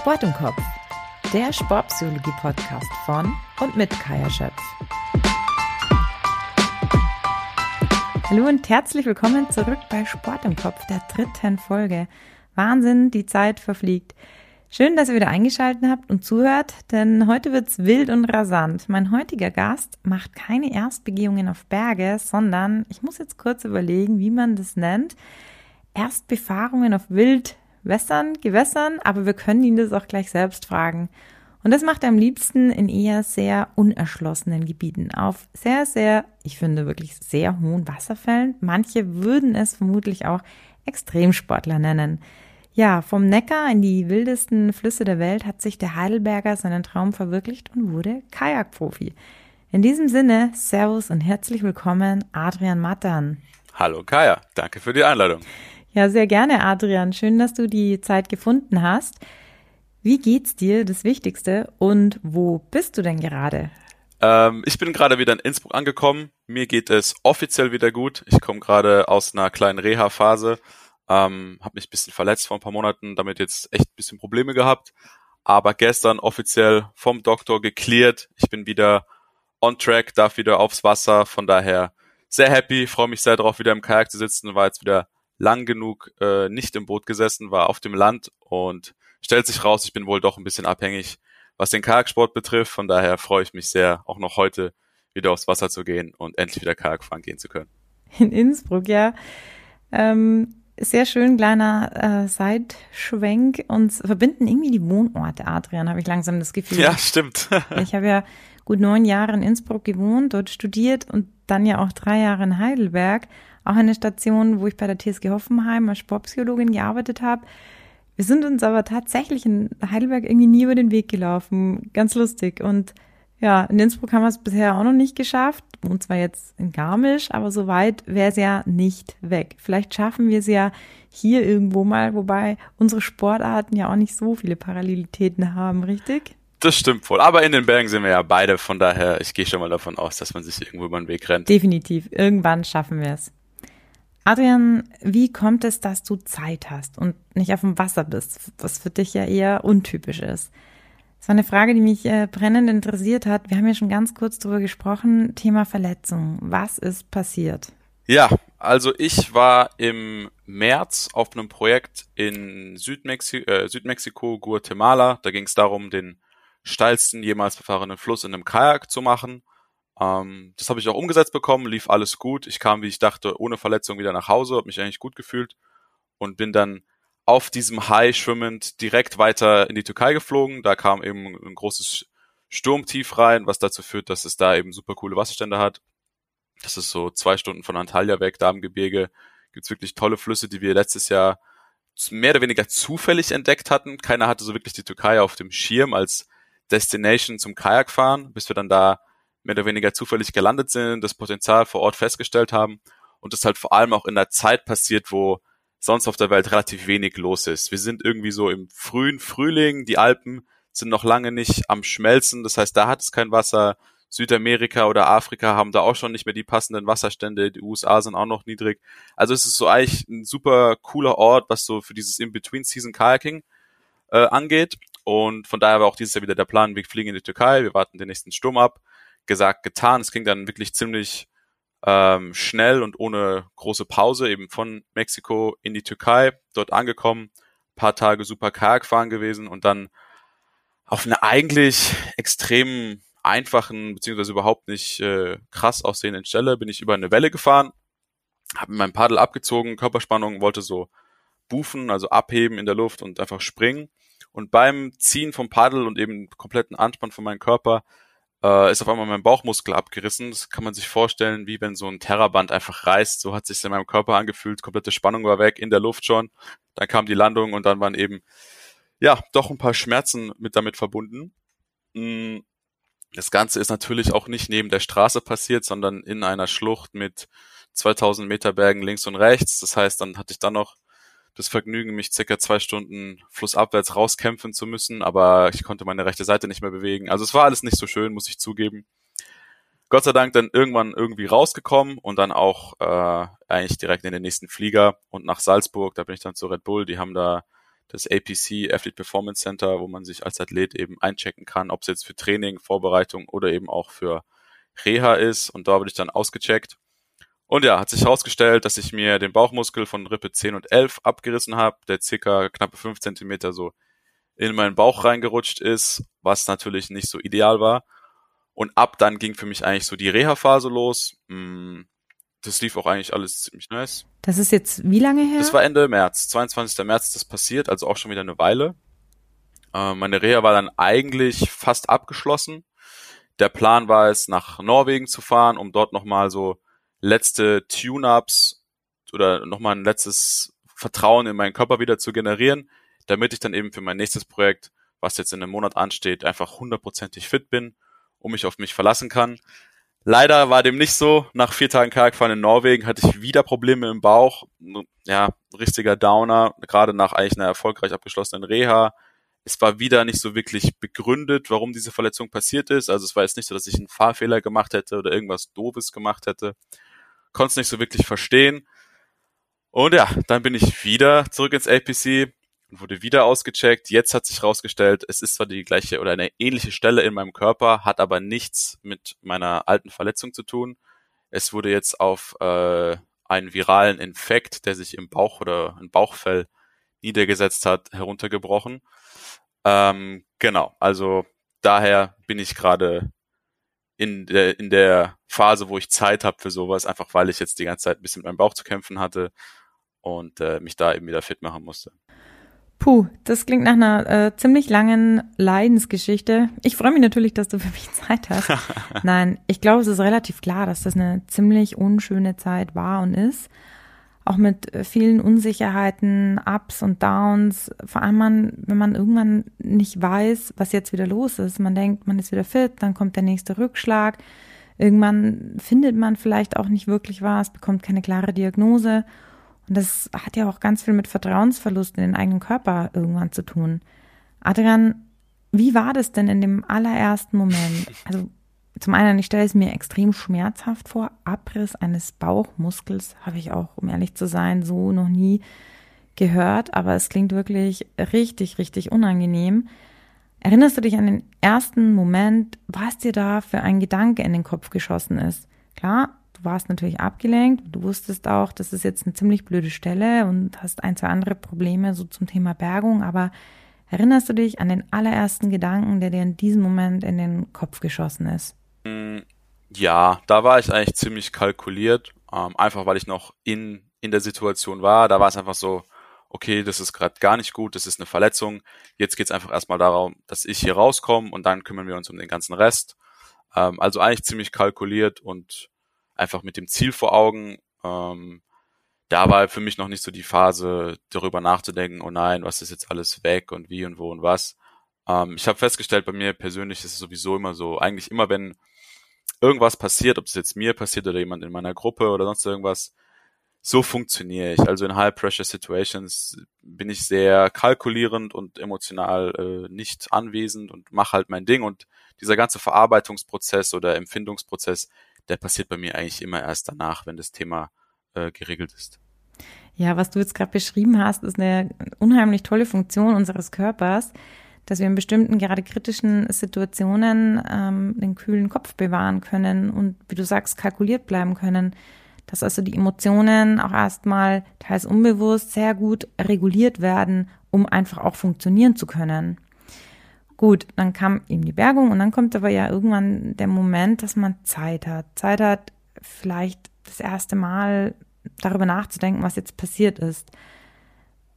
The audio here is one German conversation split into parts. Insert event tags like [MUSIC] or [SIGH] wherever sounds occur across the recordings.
Sport im Kopf, der Sportpsychologie-Podcast von und mit Kaya Schöpf. Hallo und herzlich willkommen zurück bei Sport im Kopf, der dritten Folge. Wahnsinn, die Zeit verfliegt. Schön, dass ihr wieder eingeschaltet habt und zuhört, denn heute wird's wild und rasant. Mein heutiger Gast macht keine Erstbegehungen auf Berge, sondern ich muss jetzt kurz überlegen, wie man das nennt. Erstbefahrungen auf Wild, Wässern, Gewässern, aber wir können ihn das auch gleich selbst fragen. Und das macht er am liebsten in eher sehr unerschlossenen Gebieten, auf sehr, sehr, ich finde wirklich sehr hohen Wasserfällen. Manche würden es vermutlich auch Extremsportler nennen. Ja, vom Neckar in die wildesten Flüsse der Welt hat sich der Heidelberger seinen Traum verwirklicht und wurde Kajakprofi. In diesem Sinne, Servus und herzlich willkommen, Adrian Mattern. Hallo Kaya, danke für die Einladung. Ja, sehr gerne, Adrian. Schön, dass du die Zeit gefunden hast. Wie geht's dir, das Wichtigste, und wo bist du denn gerade? Ähm, ich bin gerade wieder in Innsbruck angekommen. Mir geht es offiziell wieder gut. Ich komme gerade aus einer kleinen Reha-Phase. Ähm, habe mich ein bisschen verletzt vor ein paar Monaten, damit jetzt echt ein bisschen Probleme gehabt. Aber gestern offiziell vom Doktor geklärt. Ich bin wieder on track, darf wieder aufs Wasser. Von daher sehr happy, freue mich sehr darauf, wieder im Kajak zu sitzen. War jetzt wieder lang genug äh, nicht im Boot gesessen, war auf dem Land und stellt sich raus, ich bin wohl doch ein bisschen abhängig, was den Kajaksport betrifft. Von daher freue ich mich sehr, auch noch heute wieder aufs Wasser zu gehen und endlich wieder Kajak fahren gehen zu können. In Innsbruck, ja. Ähm, sehr schön, kleiner äh, Seitschwenk. Uns verbinden irgendwie die Wohnorte, Adrian, habe ich langsam das Gefühl. Ja, stimmt. [LAUGHS] ich habe ja gut neun Jahre in Innsbruck gewohnt, dort studiert und dann ja auch drei Jahre in Heidelberg auch eine Station, wo ich bei der TSG Hoffenheim als Sportpsychologin gearbeitet habe. Wir sind uns aber tatsächlich in Heidelberg irgendwie nie über den Weg gelaufen. Ganz lustig. Und ja, in Innsbruck haben wir es bisher auch noch nicht geschafft. Und zwar jetzt in Garmisch, aber so weit wäre es ja nicht weg. Vielleicht schaffen wir es ja hier irgendwo mal, wobei unsere Sportarten ja auch nicht so viele Parallelitäten haben, richtig? Das stimmt wohl. Aber in den Bergen sind wir ja beide, von daher, ich gehe schon mal davon aus, dass man sich irgendwo über den Weg rennt. Definitiv. Irgendwann schaffen wir es. Adrian, wie kommt es, dass du Zeit hast und nicht auf dem Wasser bist, was für dich ja eher untypisch ist? Das war eine Frage, die mich äh, brennend interessiert hat. Wir haben ja schon ganz kurz darüber gesprochen, Thema Verletzung. Was ist passiert? Ja, also ich war im März auf einem Projekt in Südmexi äh, Südmexiko, Guatemala. Da ging es darum, den steilsten jemals befahrenen Fluss in einem Kajak zu machen. Ähm, das habe ich auch umgesetzt bekommen, lief alles gut. Ich kam, wie ich dachte, ohne Verletzung wieder nach Hause, habe mich eigentlich gut gefühlt und bin dann auf diesem High schwimmend direkt weiter in die Türkei geflogen. Da kam eben ein großes Sturmtief rein, was dazu führt, dass es da eben super coole Wasserstände hat. Das ist so zwei Stunden von Antalya weg, da im Gebirge. Gibt's wirklich tolle Flüsse, die wir letztes Jahr mehr oder weniger zufällig entdeckt hatten. Keiner hatte so wirklich die Türkei auf dem Schirm als Destination zum Kajakfahren, bis wir dann da mehr oder weniger zufällig gelandet sind, das Potenzial vor Ort festgestellt haben und das halt vor allem auch in der Zeit passiert, wo sonst auf der Welt relativ wenig los ist. Wir sind irgendwie so im frühen Frühling, die Alpen sind noch lange nicht am Schmelzen, das heißt, da hat es kein Wasser. Südamerika oder Afrika haben da auch schon nicht mehr die passenden Wasserstände, die USA sind auch noch niedrig. Also es ist so eigentlich ein super cooler Ort, was so für dieses In-Between-Season-Kayaking äh, angeht. Und von daher war auch dieses Jahr wieder der Plan, wir fliegen in die Türkei, wir warten den nächsten Sturm ab gesagt, getan. Es ging dann wirklich ziemlich ähm, schnell und ohne große Pause eben von Mexiko in die Türkei, dort angekommen, paar Tage super Kajak fahren gewesen und dann auf einer eigentlich extrem einfachen, beziehungsweise überhaupt nicht äh, krass aussehenden Stelle bin ich über eine Welle gefahren, habe mein Paddel abgezogen, Körperspannung, wollte so bufen, also abheben in der Luft und einfach springen. Und beim Ziehen vom Paddel und eben kompletten Anspann von meinem Körper äh, ist auf einmal mein Bauchmuskel abgerissen. Das kann man sich vorstellen, wie wenn so ein Terraband einfach reißt. So hat sich in meinem Körper angefühlt. Komplette Spannung war weg, in der Luft schon. Dann kam die Landung und dann waren eben, ja, doch ein paar Schmerzen mit damit verbunden. Mm, das Ganze ist natürlich auch nicht neben der Straße passiert, sondern in einer Schlucht mit 2000 Meter Bergen links und rechts. Das heißt, dann hatte ich dann noch das Vergnügen, mich circa zwei Stunden flussabwärts rauskämpfen zu müssen, aber ich konnte meine rechte Seite nicht mehr bewegen. Also es war alles nicht so schön, muss ich zugeben. Gott sei Dank dann irgendwann irgendwie rausgekommen und dann auch äh, eigentlich direkt in den nächsten Flieger und nach Salzburg, da bin ich dann zu Red Bull, die haben da das APC, Athlete Performance Center, wo man sich als Athlet eben einchecken kann, ob es jetzt für Training, Vorbereitung oder eben auch für Reha ist. Und da wurde ich dann ausgecheckt. Und ja, hat sich herausgestellt, dass ich mir den Bauchmuskel von Rippe 10 und 11 abgerissen habe, der circa knappe 5 Zentimeter so in meinen Bauch reingerutscht ist, was natürlich nicht so ideal war. Und ab dann ging für mich eigentlich so die Reha-Phase los. Hm, das lief auch eigentlich alles ziemlich nice. Das ist jetzt wie lange her? Das war Ende März, 22. März das passiert, also auch schon wieder eine Weile. Äh, meine Reha war dann eigentlich fast abgeschlossen. Der Plan war es, nach Norwegen zu fahren, um dort nochmal so letzte Tune-Ups oder nochmal ein letztes Vertrauen in meinen Körper wieder zu generieren, damit ich dann eben für mein nächstes Projekt, was jetzt in einem Monat ansteht, einfach hundertprozentig fit bin und mich auf mich verlassen kann. Leider war dem nicht so. Nach vier Tagen Kajakfahren in Norwegen hatte ich wieder Probleme im Bauch. Ja, richtiger Downer, gerade nach eigentlich einer erfolgreich abgeschlossenen Reha. Es war wieder nicht so wirklich begründet, warum diese Verletzung passiert ist. Also es war jetzt nicht so, dass ich einen Fahrfehler gemacht hätte oder irgendwas Doofes gemacht hätte. Konnte es nicht so wirklich verstehen. Und ja, dann bin ich wieder zurück ins APC und wurde wieder ausgecheckt. Jetzt hat sich herausgestellt, es ist zwar die gleiche oder eine ähnliche Stelle in meinem Körper, hat aber nichts mit meiner alten Verletzung zu tun. Es wurde jetzt auf äh, einen viralen Infekt, der sich im Bauch oder im Bauchfell niedergesetzt hat, heruntergebrochen. Ähm, genau, also daher bin ich gerade in der, in der Phase, wo ich Zeit habe für sowas, einfach weil ich jetzt die ganze Zeit ein bisschen mit meinem Bauch zu kämpfen hatte und äh, mich da eben wieder fit machen musste. Puh, das klingt nach einer äh, ziemlich langen Leidensgeschichte. Ich freue mich natürlich, dass du für mich Zeit hast. [LAUGHS] Nein, ich glaube, es ist relativ klar, dass das eine ziemlich unschöne Zeit war und ist. Auch mit vielen Unsicherheiten, Ups und Downs. Vor allem, man, wenn man irgendwann nicht weiß, was jetzt wieder los ist. Man denkt, man ist wieder fit, dann kommt der nächste Rückschlag. Irgendwann findet man vielleicht auch nicht wirklich was, bekommt keine klare Diagnose. Und das hat ja auch ganz viel mit Vertrauensverlust in den eigenen Körper irgendwann zu tun. Adrian, wie war das denn in dem allerersten Moment? Also zum einen, ich stelle es mir extrem schmerzhaft vor. Abriss eines Bauchmuskels habe ich auch, um ehrlich zu sein, so noch nie gehört. Aber es klingt wirklich richtig, richtig unangenehm. Erinnerst du dich an den ersten Moment, was dir da für ein Gedanke in den Kopf geschossen ist? Klar, Du warst natürlich abgelenkt. Du wusstest auch, das ist jetzt eine ziemlich blöde Stelle und hast ein, zwei andere Probleme so zum Thema Bergung. Aber erinnerst du dich an den allerersten Gedanken, der dir in diesem Moment in den Kopf geschossen ist? Ja, da war ich eigentlich ziemlich kalkuliert, ähm, einfach weil ich noch in, in der Situation war. Da war es einfach so, okay, das ist gerade gar nicht gut, das ist eine Verletzung. Jetzt geht es einfach erstmal darum, dass ich hier rauskomme und dann kümmern wir uns um den ganzen Rest. Ähm, also eigentlich ziemlich kalkuliert und einfach mit dem Ziel vor Augen. Ähm, da war für mich noch nicht so die Phase, darüber nachzudenken, oh nein, was ist jetzt alles weg und wie und wo und was. Ähm, ich habe festgestellt, bei mir persönlich ist es sowieso immer so, eigentlich immer wenn irgendwas passiert, ob es jetzt mir passiert oder jemand in meiner Gruppe oder sonst irgendwas, so funktioniere ich. Also in High Pressure Situations bin ich sehr kalkulierend und emotional äh, nicht anwesend und mache halt mein Ding und dieser ganze Verarbeitungsprozess oder Empfindungsprozess, der passiert bei mir eigentlich immer erst danach, wenn das Thema äh, geregelt ist. Ja, was du jetzt gerade beschrieben hast, ist eine unheimlich tolle Funktion unseres Körpers, dass wir in bestimmten, gerade kritischen Situationen ähm, den kühlen Kopf bewahren können und, wie du sagst, kalkuliert bleiben können. Dass also die Emotionen auch erstmal teils unbewusst sehr gut reguliert werden, um einfach auch funktionieren zu können. Gut, dann kam eben die Bergung und dann kommt aber ja irgendwann der Moment, dass man Zeit hat. Zeit hat, vielleicht das erste Mal darüber nachzudenken, was jetzt passiert ist.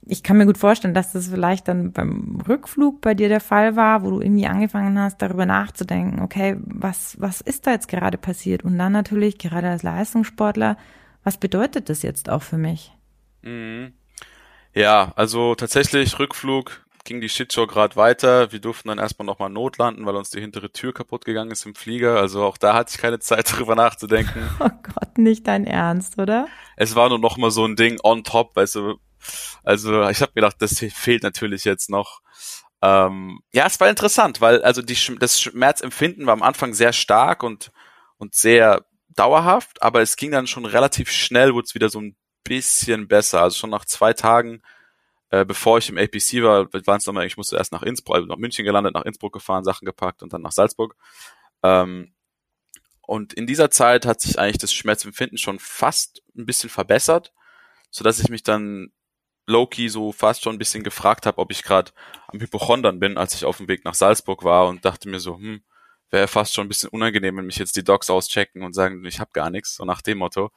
Ich kann mir gut vorstellen, dass das vielleicht dann beim Rückflug bei dir der Fall war, wo du irgendwie angefangen hast, darüber nachzudenken, okay, was, was ist da jetzt gerade passiert? Und dann natürlich, gerade als Leistungssportler, was bedeutet das jetzt auch für mich? Mhm. Ja, also tatsächlich Rückflug ging die Shitshow gerade weiter. Wir durften dann erstmal nochmal notlanden, weil uns die hintere Tür kaputt gegangen ist im Flieger. Also auch da hatte ich keine Zeit [LAUGHS] darüber nachzudenken. Oh Gott, nicht dein Ernst, oder? Es war nur noch mal so ein Ding on top, weißt du. Also ich habe gedacht, das fehlt natürlich jetzt noch. Ähm, ja, es war interessant, weil also die, das Schmerzempfinden war am Anfang sehr stark und, und sehr dauerhaft, aber es ging dann schon relativ schnell, wurde es wieder so ein bisschen besser. Also schon nach zwei Tagen Äh, bevor ich im APC war, waren es nochmal, ich musste erst nach Innsbruck, also nach München gelandet, nach Innsbruck gefahren, Sachen gepackt und dann nach Salzburg. Ähm, und in dieser Zeit hat sich eigentlich das Schmerzempfinden schon fast ein bisschen verbessert, so dass ich mich dann low-key so fast schon ein bisschen gefragt habe, ob ich gerade am Hypochondern bin, als ich auf dem Weg nach Salzburg war und dachte mir so, hm, wäre fast schon ein bisschen unangenehm, wenn mich jetzt die Docs auschecken und sagen, ich habe gar nichts, so nach dem Motto.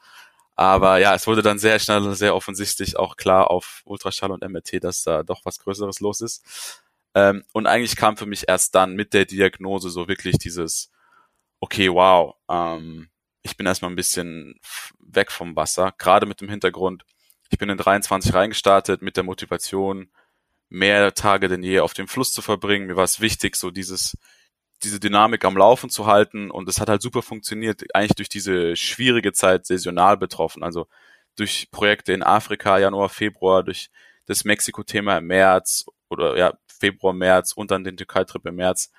Aber ja, es wurde dann sehr schnell, sehr offensichtlich auch klar auf Ultraschall und MRT, dass da doch was Größeres los ist. Ähm, und eigentlich kam für mich erst dann mit der Diagnose so wirklich dieses, okay, wow, ähm, ich bin erstmal ein bisschen weg vom Wasser, gerade mit dem Hintergrund, ich bin in 23 reingestartet mit der Motivation, mehr Tage denn je auf dem Fluss zu verbringen. Mir war es wichtig, so dieses, diese Dynamik am Laufen zu halten. Und es hat halt super funktioniert, eigentlich durch diese schwierige Zeit saisonal betroffen, also durch Projekte in Afrika, Januar, Februar, durch das Mexiko-Thema im März oder ja, Februar, März und dann den Türkei-Trip im März,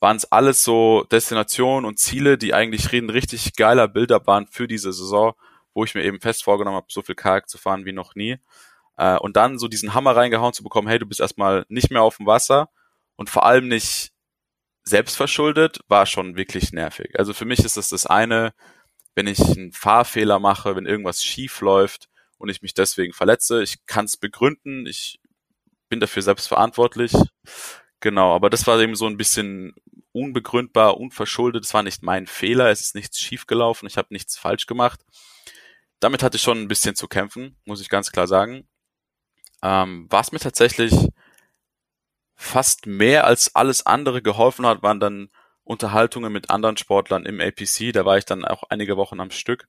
waren es alles so Destinationen und Ziele, die eigentlich ein richtig geiler Bilder waren für diese Saison wo ich mir eben fest vorgenommen habe, so viel Kajak zu fahren wie noch nie. Äh, und dann so diesen Hammer reingehauen zu bekommen, hey, du bist erstmal nicht mehr auf dem Wasser und vor allem nicht selbstverschuldet, war schon wirklich nervig. Also für mich ist das das eine, wenn ich einen Fahrfehler mache, wenn irgendwas schief läuft und ich mich deswegen verletze, ich kann es begründen, ich bin dafür selbst verantwortlich. Genau, aber das war eben so ein bisschen unbegründbar, unverschuldet. Das war nicht mein Fehler, es ist nichts schiefgelaufen, ich habe nichts falsch gemacht damit hatte ich schon ein bisschen zu kämpfen, muss ich ganz klar sagen. Ähm, was mir tatsächlich fast mehr als alles andere geholfen hat, waren dann Unterhaltungen mit anderen Sportlern im APC. Da war ich dann auch einige Wochen am Stück.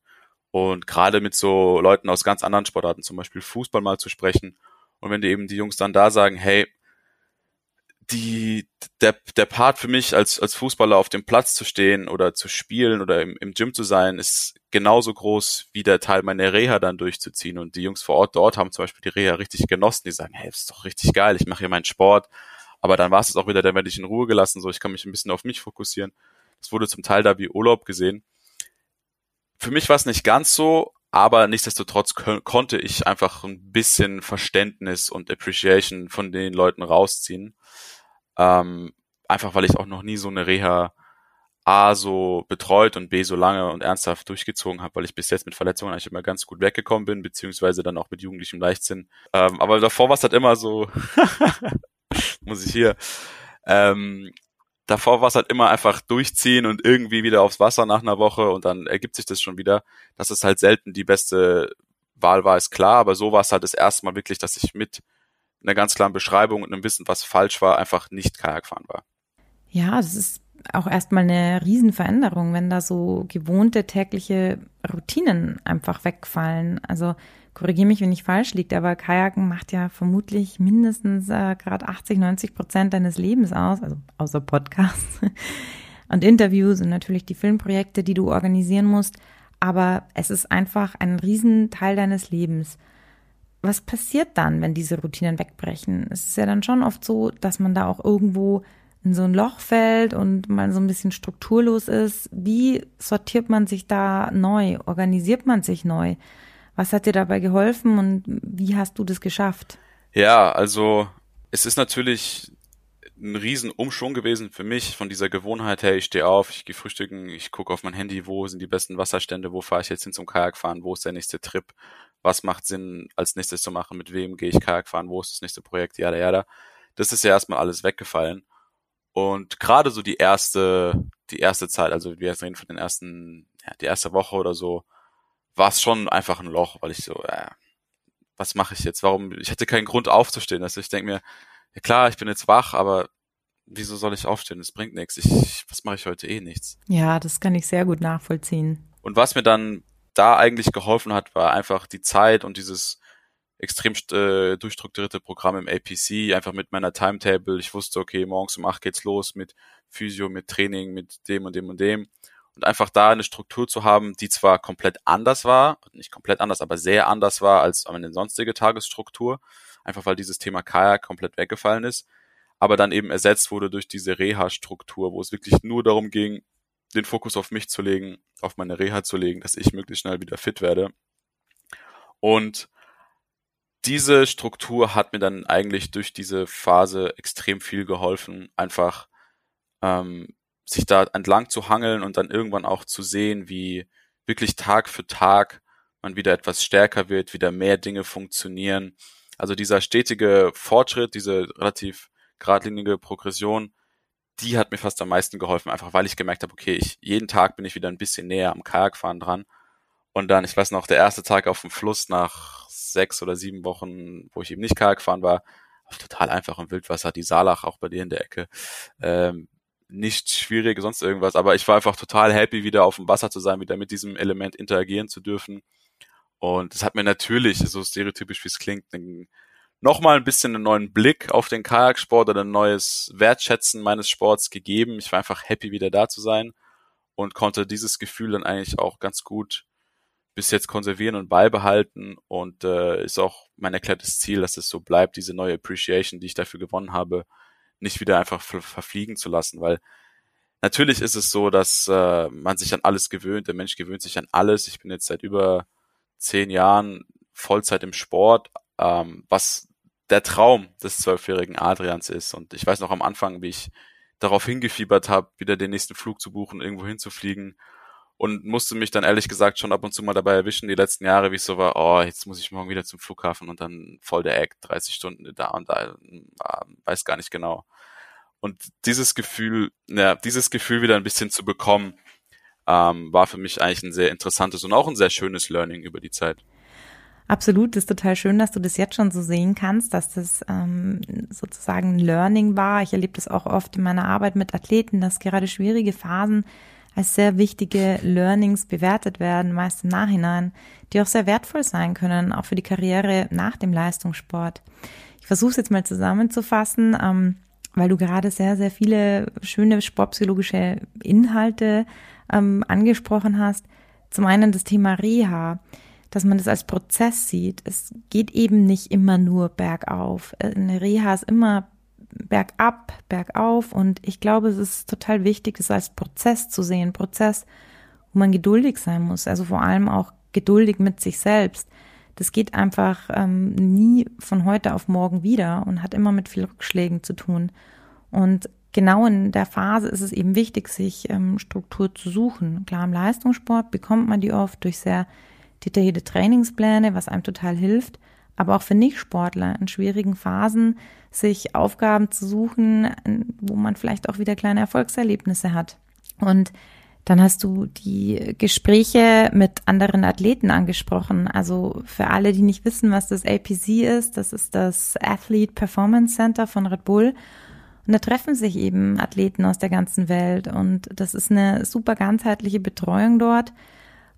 Und gerade mit so Leuten aus ganz anderen Sportarten, zum Beispiel Fußball mal zu sprechen. Und wenn die eben die Jungs dann da sagen, hey, die, der, der Part für mich als, als Fußballer auf dem Platz zu stehen oder zu spielen oder im, im Gym zu sein, ist genauso groß wie der Teil meiner Reha dann durchzuziehen. Und die Jungs vor Ort dort haben zum Beispiel die Reha richtig genossen. Die sagen, hey, das ist doch richtig geil, ich mache hier meinen Sport. Aber dann war es auch wieder, dann werde ich in Ruhe gelassen, so ich kann mich ein bisschen auf mich fokussieren. Das wurde zum Teil da wie Urlaub gesehen. Für mich war es nicht ganz so, aber nichtsdestotrotz konnte ich einfach ein bisschen Verständnis und Appreciation von den Leuten rausziehen. Ähm, einfach weil ich auch noch nie so eine Reha A so betreut und B so lange und ernsthaft durchgezogen habe, weil ich bis jetzt mit Verletzungen eigentlich immer ganz gut weggekommen bin, beziehungsweise dann auch mit jugendlichem Leichtsinn. Ähm, aber davor war es halt immer so, [LAUGHS] muss ich hier, ähm, davor war es halt immer einfach durchziehen und irgendwie wieder aufs Wasser nach einer Woche und dann ergibt sich das schon wieder. Dass es halt selten die beste Wahl war, ist klar, aber so war es halt das erste Mal wirklich, dass ich mit einer ganz klaren Beschreibung und einem Wissen, was falsch war, einfach nicht Kajak fahren war. Ja, das ist auch erstmal eine Riesenveränderung, wenn da so gewohnte tägliche Routinen einfach wegfallen. Also korrigiere mich, wenn ich falsch liege, aber Kajaken macht ja vermutlich mindestens äh, gerade 80, 90 Prozent deines Lebens aus, also außer Podcasts [LAUGHS] und Interviews und natürlich die Filmprojekte, die du organisieren musst. Aber es ist einfach ein Riesenteil deines Lebens was passiert dann, wenn diese Routinen wegbrechen? Es ist ja dann schon oft so, dass man da auch irgendwo in so ein Loch fällt und mal so ein bisschen strukturlos ist. Wie sortiert man sich da neu? Organisiert man sich neu? Was hat dir dabei geholfen und wie hast du das geschafft? Ja, also es ist natürlich ein riesen Umschwung gewesen für mich von dieser Gewohnheit, hey, ich stehe auf, ich gehe frühstücken, ich gucke auf mein Handy, wo sind die besten Wasserstände, wo fahre ich jetzt hin zum Kajakfahren, wo ist der nächste Trip, was macht Sinn als nächstes zu machen, mit wem gehe ich Kajak fahren, wo ist das nächste Projekt, jada jada. Das ist ja erstmal alles weggefallen. Und gerade so die erste, die erste Zeit, also wir reden von den ersten, ja, die erste Woche oder so, war es schon einfach ein Loch, weil ich so, äh, was mache ich jetzt? Warum? Ich hatte keinen Grund aufzustehen. Also ich denke mir, ja klar, ich bin jetzt wach, aber wieso soll ich aufstehen? Das bringt nichts. Ich, was mache ich heute eh nichts? Ja, das kann ich sehr gut nachvollziehen. Und was mir dann da eigentlich geholfen hat, war einfach die Zeit und dieses extrem äh, durchstrukturierte Programm im APC, einfach mit meiner Timetable. Ich wusste, okay, morgens um acht geht's los mit Physio, mit Training, mit dem und dem und dem. Und einfach da eine Struktur zu haben, die zwar komplett anders war, nicht komplett anders, aber sehr anders war als eine sonstige Tagesstruktur, einfach weil dieses Thema Kajak komplett weggefallen ist, aber dann eben ersetzt wurde durch diese Reha-Struktur, wo es wirklich nur darum ging, den Fokus auf mich zu legen, auf meine Reha zu legen, dass ich möglichst schnell wieder fit werde. Und diese Struktur hat mir dann eigentlich durch diese Phase extrem viel geholfen, einfach ähm, sich da entlang zu hangeln und dann irgendwann auch zu sehen, wie wirklich Tag für Tag man wieder etwas stärker wird, wieder mehr Dinge funktionieren. Also dieser stetige Fortschritt, diese relativ geradlinige Progression, die hat mir fast am meisten geholfen, einfach weil ich gemerkt habe, okay, ich, jeden Tag bin ich wieder ein bisschen näher am Kajakfahren dran. Und dann, ich weiß noch, der erste Tag auf dem Fluss nach sechs oder sieben Wochen, wo ich eben nicht Kajak fahren war, auf total einfachem Wildwasser, die Salach auch bei dir in der Ecke. Ähm, nicht schwierig, sonst irgendwas, aber ich war einfach total happy, wieder auf dem Wasser zu sein, wieder mit diesem Element interagieren zu dürfen. Und es hat mir natürlich, so stereotypisch wie es klingt, nochmal ein bisschen einen neuen Blick auf den Kajaksport oder ein neues Wertschätzen meines Sports gegeben. Ich war einfach happy, wieder da zu sein und konnte dieses Gefühl dann eigentlich auch ganz gut bis jetzt konservieren und beibehalten und äh, ist auch mein erklärtes Ziel, dass es so bleibt, diese neue Appreciation, die ich dafür gewonnen habe, nicht wieder einfach ver verfliegen zu lassen, weil natürlich ist es so, dass äh, man sich an alles gewöhnt, der Mensch gewöhnt sich an alles. Ich bin jetzt seit über zehn Jahren Vollzeit im Sport, ähm, was der Traum des zwölfjährigen Adrians ist. Und ich weiß noch am Anfang, wie ich darauf hingefiebert habe, wieder den nächsten Flug zu buchen, irgendwo hinzufliegen und musste mich dann ehrlich gesagt schon ab und zu mal dabei erwischen, die letzten Jahre, wie ich so war, oh, jetzt muss ich morgen wieder zum Flughafen und dann voll der Eck, 30 Stunden da und da, weiß gar nicht genau. Und dieses Gefühl, ja, dieses Gefühl wieder ein bisschen zu bekommen, ähm, war für mich eigentlich ein sehr interessantes und auch ein sehr schönes Learning über die Zeit. Absolut, ist total schön, dass du das jetzt schon so sehen kannst, dass das ähm, sozusagen ein Learning war. Ich erlebe das auch oft in meiner Arbeit mit Athleten, dass gerade schwierige Phasen als sehr wichtige Learnings bewertet werden, meist im Nachhinein, die auch sehr wertvoll sein können, auch für die Karriere nach dem Leistungssport. Ich versuche es jetzt mal zusammenzufassen, ähm, weil du gerade sehr, sehr viele schöne sportpsychologische Inhalte ähm, angesprochen hast. Zum einen das Thema Reha, dass man das als Prozess sieht. Es geht eben nicht immer nur bergauf. Eine Reha ist immer bergab, bergauf und ich glaube, es ist total wichtig, es als Prozess zu sehen, Prozess, wo man geduldig sein muss, also vor allem auch geduldig mit sich selbst. Das geht einfach ähm, nie von heute auf morgen wieder und hat immer mit viel Rückschlägen zu tun. Und genau in der Phase ist es eben wichtig, sich ähm, Struktur zu suchen. Klar, im Leistungssport bekommt man die oft durch sehr detaillierte Trainingspläne, was einem total hilft aber auch für Nichtsportler in schwierigen Phasen sich Aufgaben zu suchen, wo man vielleicht auch wieder kleine Erfolgserlebnisse hat. Und dann hast du die Gespräche mit anderen Athleten angesprochen. Also für alle, die nicht wissen, was das APC ist, das ist das Athlete Performance Center von Red Bull. Und da treffen sich eben Athleten aus der ganzen Welt. Und das ist eine super ganzheitliche Betreuung dort,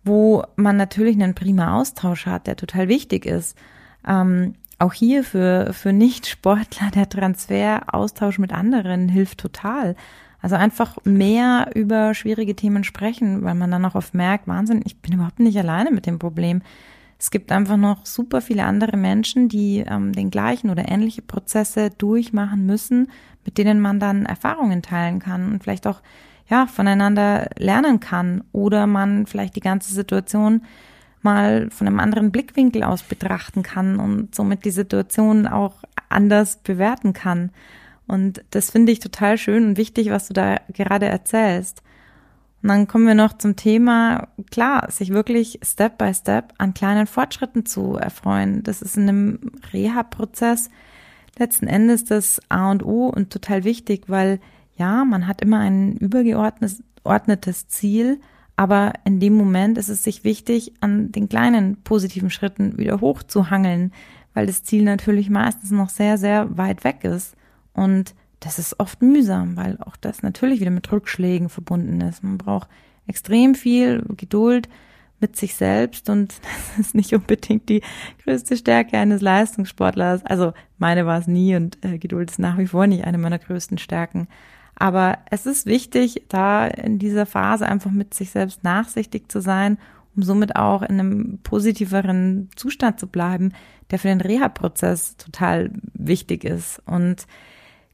wo man natürlich einen prima Austausch hat, der total wichtig ist. Ähm, auch hier für, für Nicht-Sportler der Transfer, Austausch mit anderen hilft total. Also einfach mehr über schwierige Themen sprechen, weil man dann auch oft merkt, Wahnsinn, ich bin überhaupt nicht alleine mit dem Problem. Es gibt einfach noch super viele andere Menschen, die ähm, den gleichen oder ähnliche Prozesse durchmachen müssen, mit denen man dann Erfahrungen teilen kann und vielleicht auch ja voneinander lernen kann oder man vielleicht die ganze Situation mal von einem anderen Blickwinkel aus betrachten kann und somit die Situation auch anders bewerten kann. Und das finde ich total schön und wichtig, was du da gerade erzählst. Und dann kommen wir noch zum Thema, klar, sich wirklich Step by Step an kleinen Fortschritten zu erfreuen. Das ist in einem Reha-Prozess letzten Endes das A und O und total wichtig, weil ja, man hat immer ein übergeordnetes Ziel, aber in dem Moment ist es sich wichtig, an den kleinen positiven Schritten wieder hochzuhangeln, weil das Ziel natürlich meistens noch sehr, sehr weit weg ist. Und das ist oft mühsam, weil auch das natürlich wieder mit Rückschlägen verbunden ist. Man braucht extrem viel Geduld mit sich selbst und [LAUGHS] das ist nicht unbedingt die größte Stärke eines Leistungssportlers. Also meine war es nie und äh, Geduld ist nach wie vor nicht eine meiner größten Stärken. Aber es ist wichtig, da in dieser Phase einfach mit sich selbst nachsichtig zu sein, um somit auch in einem positiveren Zustand zu bleiben, der für den Reha-Prozess total wichtig ist. Und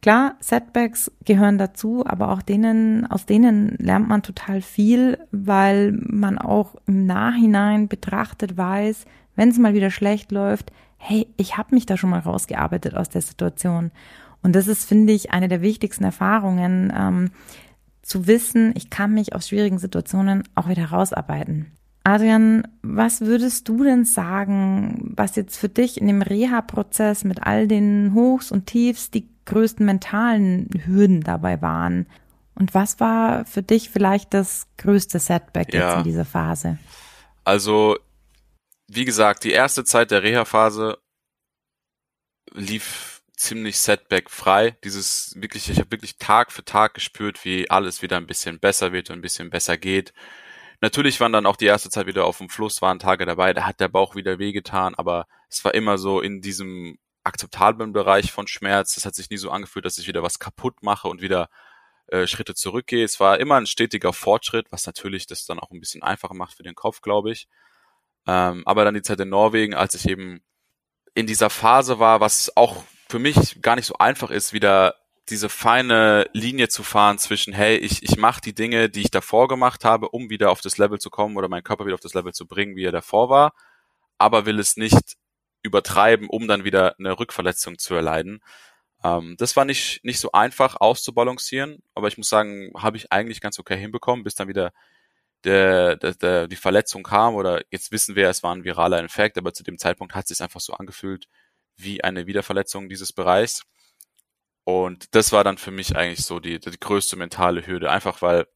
klar, Setbacks gehören dazu, aber auch denen, aus denen lernt man total viel, weil man auch im Nachhinein betrachtet weiß, wenn es mal wieder schlecht läuft, hey, ich habe mich da schon mal rausgearbeitet aus der Situation. Und das ist, finde ich, eine der wichtigsten Erfahrungen, ähm, zu wissen, ich kann mich aus schwierigen Situationen auch wieder rausarbeiten. Adrian, was würdest du denn sagen, was jetzt für dich in dem Reha-Prozess mit all den Hochs und Tiefs die größten mentalen Hürden dabei waren? Und was war für dich vielleicht das größte Setback ja. jetzt in dieser Phase? Also, wie gesagt, die erste Zeit der Reha-Phase lief ziemlich Setback frei. Dieses wirklich, ich habe wirklich Tag für Tag gespürt, wie alles wieder ein bisschen besser wird und ein bisschen besser geht. Natürlich waren dann auch die erste Zeit wieder auf dem Fluss, waren Tage dabei, da hat der Bauch wieder wehgetan, aber es war immer so in diesem akzeptablen Bereich von Schmerz. Es hat sich nie so angefühlt, dass ich wieder was kaputt mache und wieder äh, Schritte zurückgehe. Es war immer ein stetiger Fortschritt, was natürlich das dann auch ein bisschen einfacher macht für den Kopf, glaube ich. Ähm, aber dann die Zeit in Norwegen, als ich eben in dieser Phase war, was auch für mich gar nicht so einfach ist, wieder diese feine Linie zu fahren zwischen, hey, ich, ich mache die Dinge, die ich davor gemacht habe, um wieder auf das Level zu kommen oder meinen Körper wieder auf das Level zu bringen, wie er davor war, aber will es nicht übertreiben, um dann wieder eine Rückverletzung zu erleiden. Ähm, das war nicht, nicht so einfach auszubalancieren, aber ich muss sagen, habe ich eigentlich ganz okay hinbekommen, bis dann wieder der, der, der, die Verletzung kam oder jetzt wissen wir, es war ein viraler Infekt, aber zu dem Zeitpunkt hat es sich einfach so angefühlt, wie eine Wiederverletzung dieses Bereichs. Und das war dann für mich eigentlich so die, die größte mentale Hürde, einfach weil,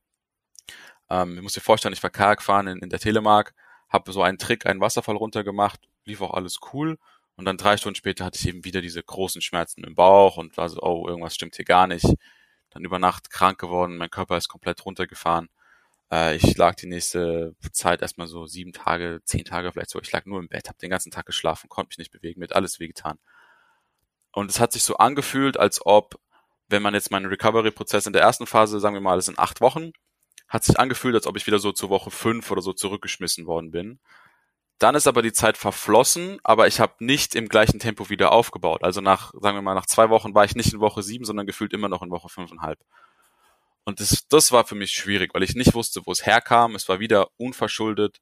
ähm, ich muss dir vorstellen, ich war Kajak fahren in, in der Telemark, habe so einen Trick, einen Wasserfall runtergemacht, lief auch alles cool. Und dann drei Stunden später hatte ich eben wieder diese großen Schmerzen im Bauch und war so, oh, irgendwas stimmt hier gar nicht. Dann über Nacht krank geworden, mein Körper ist komplett runtergefahren. Äh, ich lag die nächste Zeit erstmal so sieben Tage, zehn Tage vielleicht so. Ich lag nur im Bett, habe den ganzen Tag geschlafen, konnte mich nicht bewegen, mit alles wehgetan. Und es hat sich so angefühlt, als ob, wenn man jetzt meinen Recovery-Prozess in der ersten Phase, sagen wir mal, es sind acht Wochen, hat sich angefühlt, als ob ich wieder so zur Woche fünf oder so zurückgeschmissen worden bin. Dann ist aber die Zeit verflossen, aber ich habe nicht im gleichen Tempo wieder aufgebaut. Also nach, sagen wir mal, nach zwei Wochen war ich nicht in Woche sieben, sondern gefühlt immer noch in Woche fünfeinhalb. Und das, das war für mich schwierig, weil ich nicht wusste, wo es herkam. Es war wieder unverschuldet.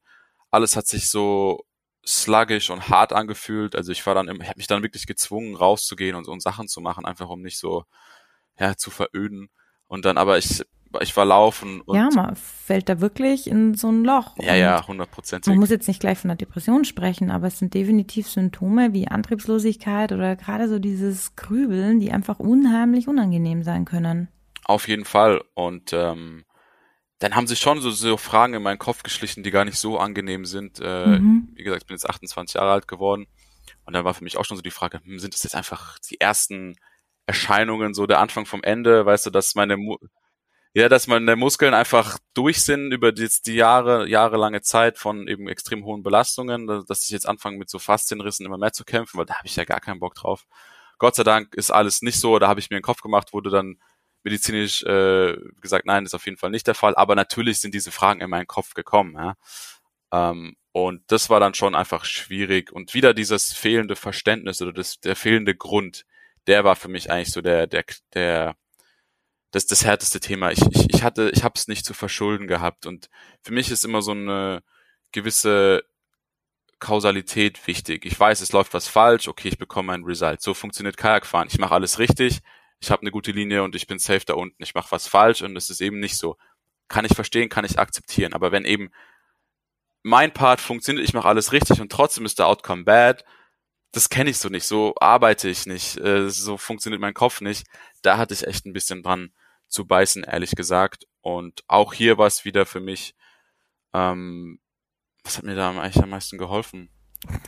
Alles hat sich so sluggish und hart angefühlt. Also ich war dann, ich habe mich dann wirklich gezwungen, rauszugehen und, und Sachen zu machen, einfach um nicht so ja zu veröden. Und dann, aber ich ich war laufen. Und ja, man fällt da wirklich in so ein Loch. Ja, ja, hundertprozentig. Man muss jetzt nicht gleich von einer Depression sprechen, aber es sind definitiv Symptome wie Antriebslosigkeit oder gerade so dieses Grübeln, die einfach unheimlich unangenehm sein können. Auf jeden Fall. Und ähm, dann haben sich schon so, so Fragen in meinen Kopf geschlichen, die gar nicht so angenehm sind. Äh, mhm. Wie gesagt, ich bin jetzt 28 Jahre alt geworden. Und dann war für mich auch schon so die Frage, hm, sind das jetzt einfach die ersten Erscheinungen, so der Anfang vom Ende, weißt du, dass meine Mu ja, dass meine Muskeln einfach durch sind über die, die Jahre, jahrelange Zeit von eben extrem hohen Belastungen, dass ich jetzt anfange mit so Faszienrissen immer mehr zu kämpfen, weil da habe ich ja gar keinen Bock drauf. Gott sei Dank ist alles nicht so, da habe ich mir den Kopf gemacht, wurde dann medizinisch äh, gesagt, nein, ist auf jeden Fall nicht der Fall. Aber natürlich sind diese Fragen in meinen Kopf gekommen. Ja? Ähm, und das war dann schon einfach schwierig. Und wieder dieses fehlende Verständnis oder das, der fehlende Grund, der war für mich eigentlich so der, der, der, das, das härteste Thema. Ich, ich, ich hatte, ich habe es nicht zu verschulden gehabt. Und für mich ist immer so eine gewisse Kausalität wichtig. Ich weiß, es läuft was falsch, okay, ich bekomme ein Result. So funktioniert Kajakfahren. Ich mache alles richtig, ich habe eine gute Linie und ich bin safe da unten. Ich mache was falsch und es ist eben nicht so. Kann ich verstehen, kann ich akzeptieren. Aber wenn eben mein Part funktioniert, ich mache alles richtig und trotzdem ist der Outcome bad, das kenne ich so nicht. So arbeite ich nicht. Äh, so funktioniert mein Kopf nicht. Da hatte ich echt ein bisschen dran zu beißen, ehrlich gesagt. Und auch hier war es wieder für mich, ähm, was hat mir da eigentlich am meisten geholfen?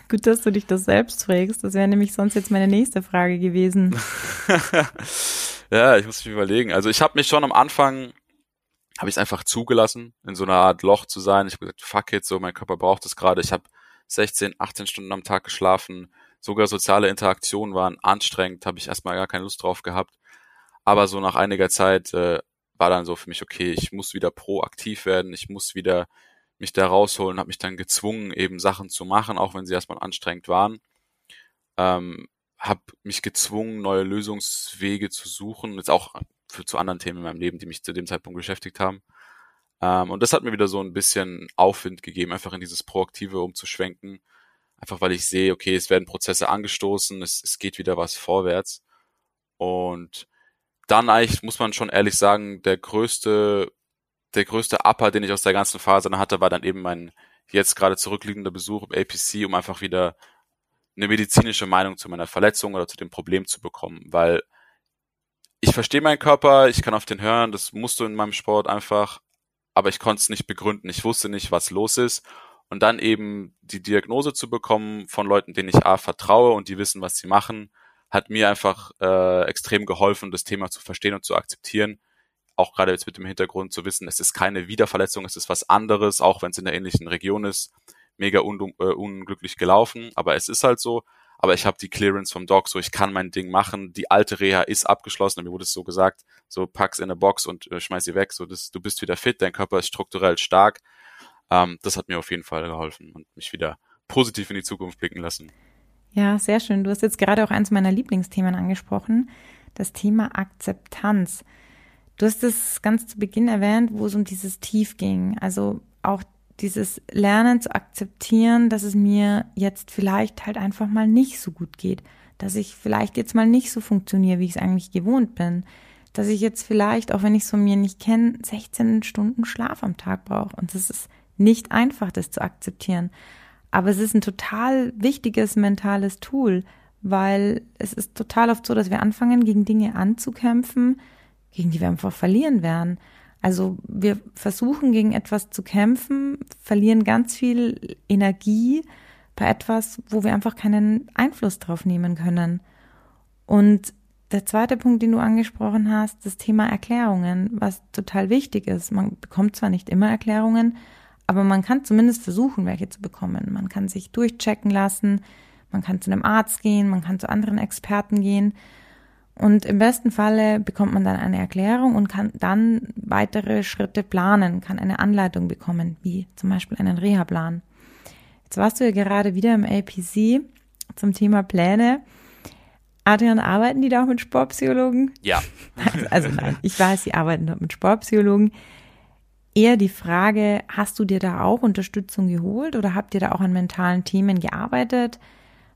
Gut, dass du dich das selbst fragst. Das wäre nämlich sonst jetzt meine nächste Frage gewesen. [LAUGHS] ja, ich muss mich überlegen. Also ich habe mich schon am Anfang, habe ich es einfach zugelassen, in so einer Art Loch zu sein. Ich habe gesagt, fuck it, so mein Körper braucht es gerade. Ich habe 16, 18 Stunden am Tag geschlafen. Sogar soziale Interaktionen waren anstrengend, habe ich erstmal gar keine Lust drauf gehabt. Aber so nach einiger Zeit äh, war dann so für mich, okay, ich muss wieder proaktiv werden, ich muss wieder mich da rausholen, habe mich dann gezwungen, eben Sachen zu machen, auch wenn sie erstmal anstrengend waren. Ähm, habe mich gezwungen, neue Lösungswege zu suchen, jetzt auch für zu anderen Themen in meinem Leben, die mich zu dem Zeitpunkt beschäftigt haben. Ähm, und das hat mir wieder so ein bisschen Aufwind gegeben, einfach in dieses Proaktive umzuschwenken. einfach weil ich sehe, okay, es werden Prozesse angestoßen, es, es geht wieder was vorwärts. Und dann eigentlich, muss man schon ehrlich sagen, der größte, der größte Upper, den ich aus der ganzen Phase dann hatte, war dann eben mein jetzt gerade zurückliegender Besuch im APC, um einfach wieder eine medizinische Meinung zu meiner Verletzung oder zu dem Problem zu bekommen, weil ich verstehe meinen Körper, ich kann auf den hören, das musst du in meinem Sport einfach, aber ich konnte es nicht begründen, ich wusste nicht, was los ist. Und dann eben die Diagnose zu bekommen von Leuten, denen ich A vertraue und die wissen, was sie machen, hat mir einfach äh, extrem geholfen, das Thema zu verstehen und zu akzeptieren. Auch gerade jetzt mit dem Hintergrund zu wissen, es ist keine Wiederverletzung, es ist was anderes, auch wenn es in der ähnlichen Region ist. Mega un äh, unglücklich gelaufen, aber es ist halt so. Aber ich habe die Clearance vom Doc, so ich kann mein Ding machen. Die alte Reha ist abgeschlossen, mir wurde es so gesagt, so pack's in eine Box und äh, schmeiß sie weg. So, das, du bist wieder fit, dein Körper ist strukturell stark. Ähm, das hat mir auf jeden Fall geholfen und mich wieder positiv in die Zukunft blicken lassen. Ja, sehr schön. Du hast jetzt gerade auch eins meiner Lieblingsthemen angesprochen, das Thema Akzeptanz. Du hast es ganz zu Beginn erwähnt, wo es um dieses Tief ging. Also auch dieses Lernen zu akzeptieren, dass es mir jetzt vielleicht halt einfach mal nicht so gut geht. Dass ich vielleicht jetzt mal nicht so funktioniere, wie ich es eigentlich gewohnt bin. Dass ich jetzt vielleicht, auch wenn ich es von mir nicht kenne, 16 Stunden Schlaf am Tag brauche. Und das ist nicht einfach, das zu akzeptieren. Aber es ist ein total wichtiges mentales Tool, weil es ist total oft so, dass wir anfangen, gegen Dinge anzukämpfen, gegen die wir einfach verlieren werden. Also wir versuchen gegen etwas zu kämpfen, verlieren ganz viel Energie bei etwas, wo wir einfach keinen Einfluss drauf nehmen können. Und der zweite Punkt, den du angesprochen hast, das Thema Erklärungen, was total wichtig ist. Man bekommt zwar nicht immer Erklärungen, aber man kann zumindest versuchen, welche zu bekommen. Man kann sich durchchecken lassen, man kann zu einem Arzt gehen, man kann zu anderen Experten gehen. Und im besten Falle bekommt man dann eine Erklärung und kann dann weitere Schritte planen, kann eine Anleitung bekommen, wie zum Beispiel einen Reha-Plan. Jetzt warst du ja gerade wieder im APC zum Thema Pläne. Adrian, arbeiten die da auch mit Sportpsychologen? Ja. Also, [LAUGHS] also nein, ich weiß, sie arbeiten dort mit Sportpsychologen eher die Frage, hast du dir da auch Unterstützung geholt oder habt ihr da auch an mentalen Themen gearbeitet?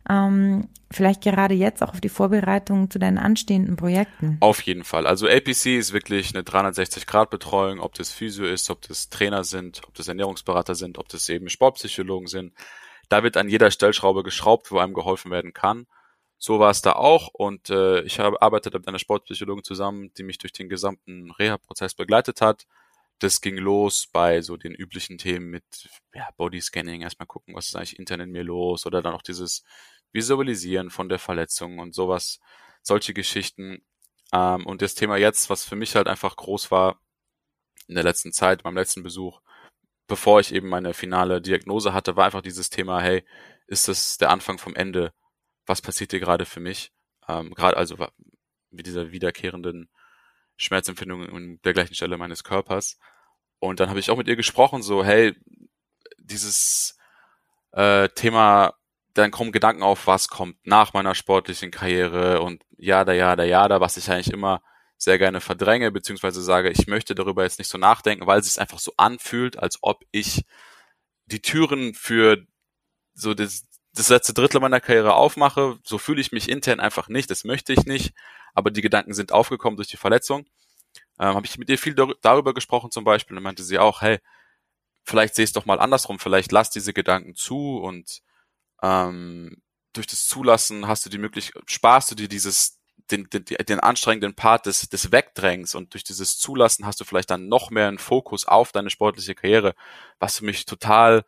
Ähm, vielleicht gerade jetzt auch auf die Vorbereitung zu deinen anstehenden Projekten. Auf jeden Fall. Also APC ist wirklich eine 360-Grad-Betreuung, ob das Physio ist, ob das Trainer sind, ob das Ernährungsberater sind, ob das eben Sportpsychologen sind. Da wird an jeder Stellschraube geschraubt, wo einem geholfen werden kann. So war es da auch und äh, ich habe arbeitet mit einer Sportpsychologin zusammen, die mich durch den gesamten Reha-Prozess begleitet hat das ging los bei so den üblichen Themen mit ja, Bodyscanning, erstmal gucken, was ist eigentlich intern in mir los oder dann auch dieses Visualisieren von der Verletzung und sowas, solche Geschichten. Ähm, und das Thema jetzt, was für mich halt einfach groß war in der letzten Zeit, beim letzten Besuch, bevor ich eben meine finale Diagnose hatte, war einfach dieses Thema, hey, ist das der Anfang vom Ende? Was passiert hier gerade für mich? Ähm, gerade also mit dieser wiederkehrenden Schmerzempfindung an der gleichen Stelle meines Körpers. Und dann habe ich auch mit ihr gesprochen, so, hey, dieses äh, Thema, dann kommen Gedanken auf, was kommt nach meiner sportlichen Karriere und ja, da, ja, da, ja, da, was ich eigentlich immer sehr gerne verdränge, beziehungsweise sage, ich möchte darüber jetzt nicht so nachdenken, weil es sich einfach so anfühlt, als ob ich die Türen für so das, das letzte Drittel meiner Karriere aufmache. So fühle ich mich intern einfach nicht, das möchte ich nicht aber die Gedanken sind aufgekommen durch die Verletzung. Ähm, Habe ich mit ihr viel darüber gesprochen zum Beispiel und meinte sie auch, hey, vielleicht sehe es doch mal andersrum, vielleicht lass diese Gedanken zu und ähm, durch das Zulassen hast du die Möglichkeit, sparst du dir dieses den, den, den anstrengenden Part des, des Wegdrängens und durch dieses Zulassen hast du vielleicht dann noch mehr einen Fokus auf deine sportliche Karriere, was für mich total,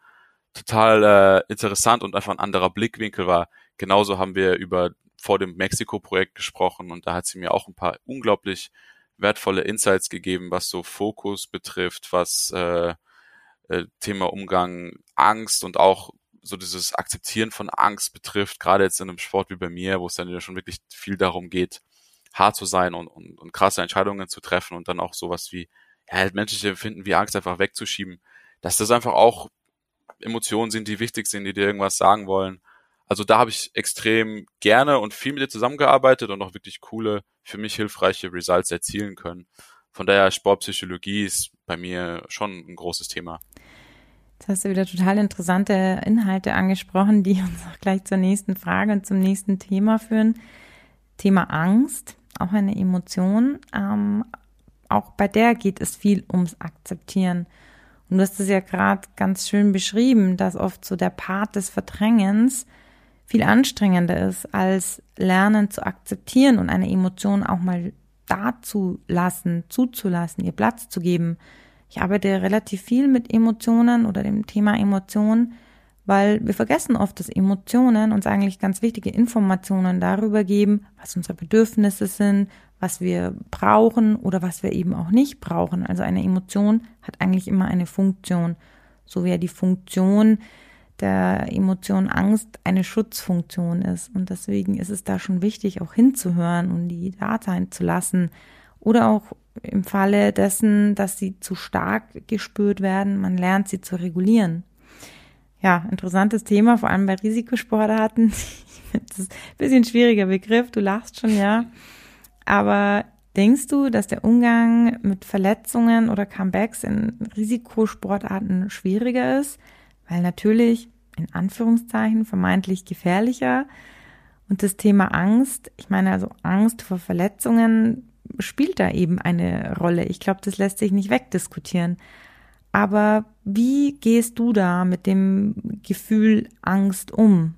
total äh, interessant und einfach ein anderer Blickwinkel war. Genauso haben wir über vor dem Mexiko-Projekt gesprochen und da hat sie mir auch ein paar unglaublich wertvolle Insights gegeben, was so Fokus betrifft, was äh, äh, Thema Umgang, Angst und auch so dieses Akzeptieren von Angst betrifft, gerade jetzt in einem Sport wie bei mir, wo es dann ja schon wirklich viel darum geht, hart zu sein und, und, und krasse Entscheidungen zu treffen und dann auch sowas wie ja, halt menschliche Empfinden wie Angst einfach wegzuschieben, dass das einfach auch Emotionen sind, die wichtig sind, die dir irgendwas sagen wollen also da habe ich extrem gerne und viel mit dir zusammengearbeitet und auch wirklich coole, für mich hilfreiche Results erzielen können. Von daher Sportpsychologie ist bei mir schon ein großes Thema. Jetzt hast du wieder total interessante Inhalte angesprochen, die [LAUGHS] uns auch gleich zur nächsten Frage und zum nächsten Thema führen. Thema Angst, auch eine Emotion. Ähm, auch bei der geht es viel ums Akzeptieren. Und du hast es ja gerade ganz schön beschrieben, dass oft so der Part des Verdrängens viel anstrengender ist, als lernen zu akzeptieren und eine Emotion auch mal dazulassen, zuzulassen, ihr Platz zu geben. Ich arbeite relativ viel mit Emotionen oder dem Thema Emotionen, weil wir vergessen oft, dass Emotionen uns eigentlich ganz wichtige Informationen darüber geben, was unsere Bedürfnisse sind, was wir brauchen oder was wir eben auch nicht brauchen. Also eine Emotion hat eigentlich immer eine Funktion, so wie ja die Funktion der Emotion Angst eine Schutzfunktion ist. Und deswegen ist es da schon wichtig, auch hinzuhören und die da sein zu lassen. Oder auch im Falle dessen, dass sie zu stark gespürt werden, man lernt sie zu regulieren. Ja, interessantes Thema, vor allem bei Risikosportarten. [LAUGHS] das ist ein bisschen schwieriger Begriff, du lachst schon, ja. Aber denkst du, dass der Umgang mit Verletzungen oder Comebacks in Risikosportarten schwieriger ist? Weil natürlich, in Anführungszeichen, vermeintlich gefährlicher. Und das Thema Angst, ich meine also Angst vor Verletzungen spielt da eben eine Rolle. Ich glaube, das lässt sich nicht wegdiskutieren. Aber wie gehst du da mit dem Gefühl Angst um?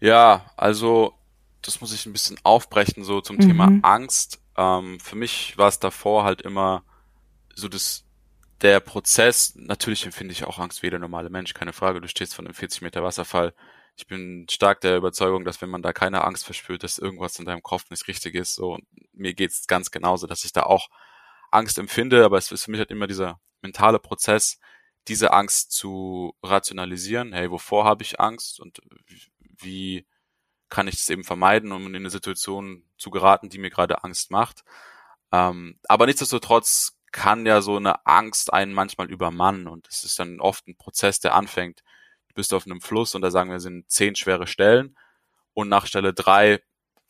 Ja, also das muss ich ein bisschen aufbrechen, so zum mhm. Thema Angst. Ähm, für mich war es davor halt immer so das, der Prozess, natürlich empfinde ich auch Angst wie jeder normale Mensch, keine Frage, du stehst von einem 40 Meter Wasserfall. Ich bin stark der Überzeugung, dass wenn man da keine Angst verspürt, dass irgendwas in deinem Kopf nicht richtig ist. So, mir geht's ganz genauso, dass ich da auch Angst empfinde, aber es ist für mich halt immer dieser mentale Prozess, diese Angst zu rationalisieren. Hey, wovor habe ich Angst und wie kann ich das eben vermeiden, um in eine Situation zu geraten, die mir gerade Angst macht. Ähm, aber nichtsdestotrotz kann ja so eine Angst einen manchmal übermannen und es ist dann oft ein Prozess, der anfängt. Du bist auf einem Fluss und da sagen wir, sind zehn schwere Stellen und nach Stelle drei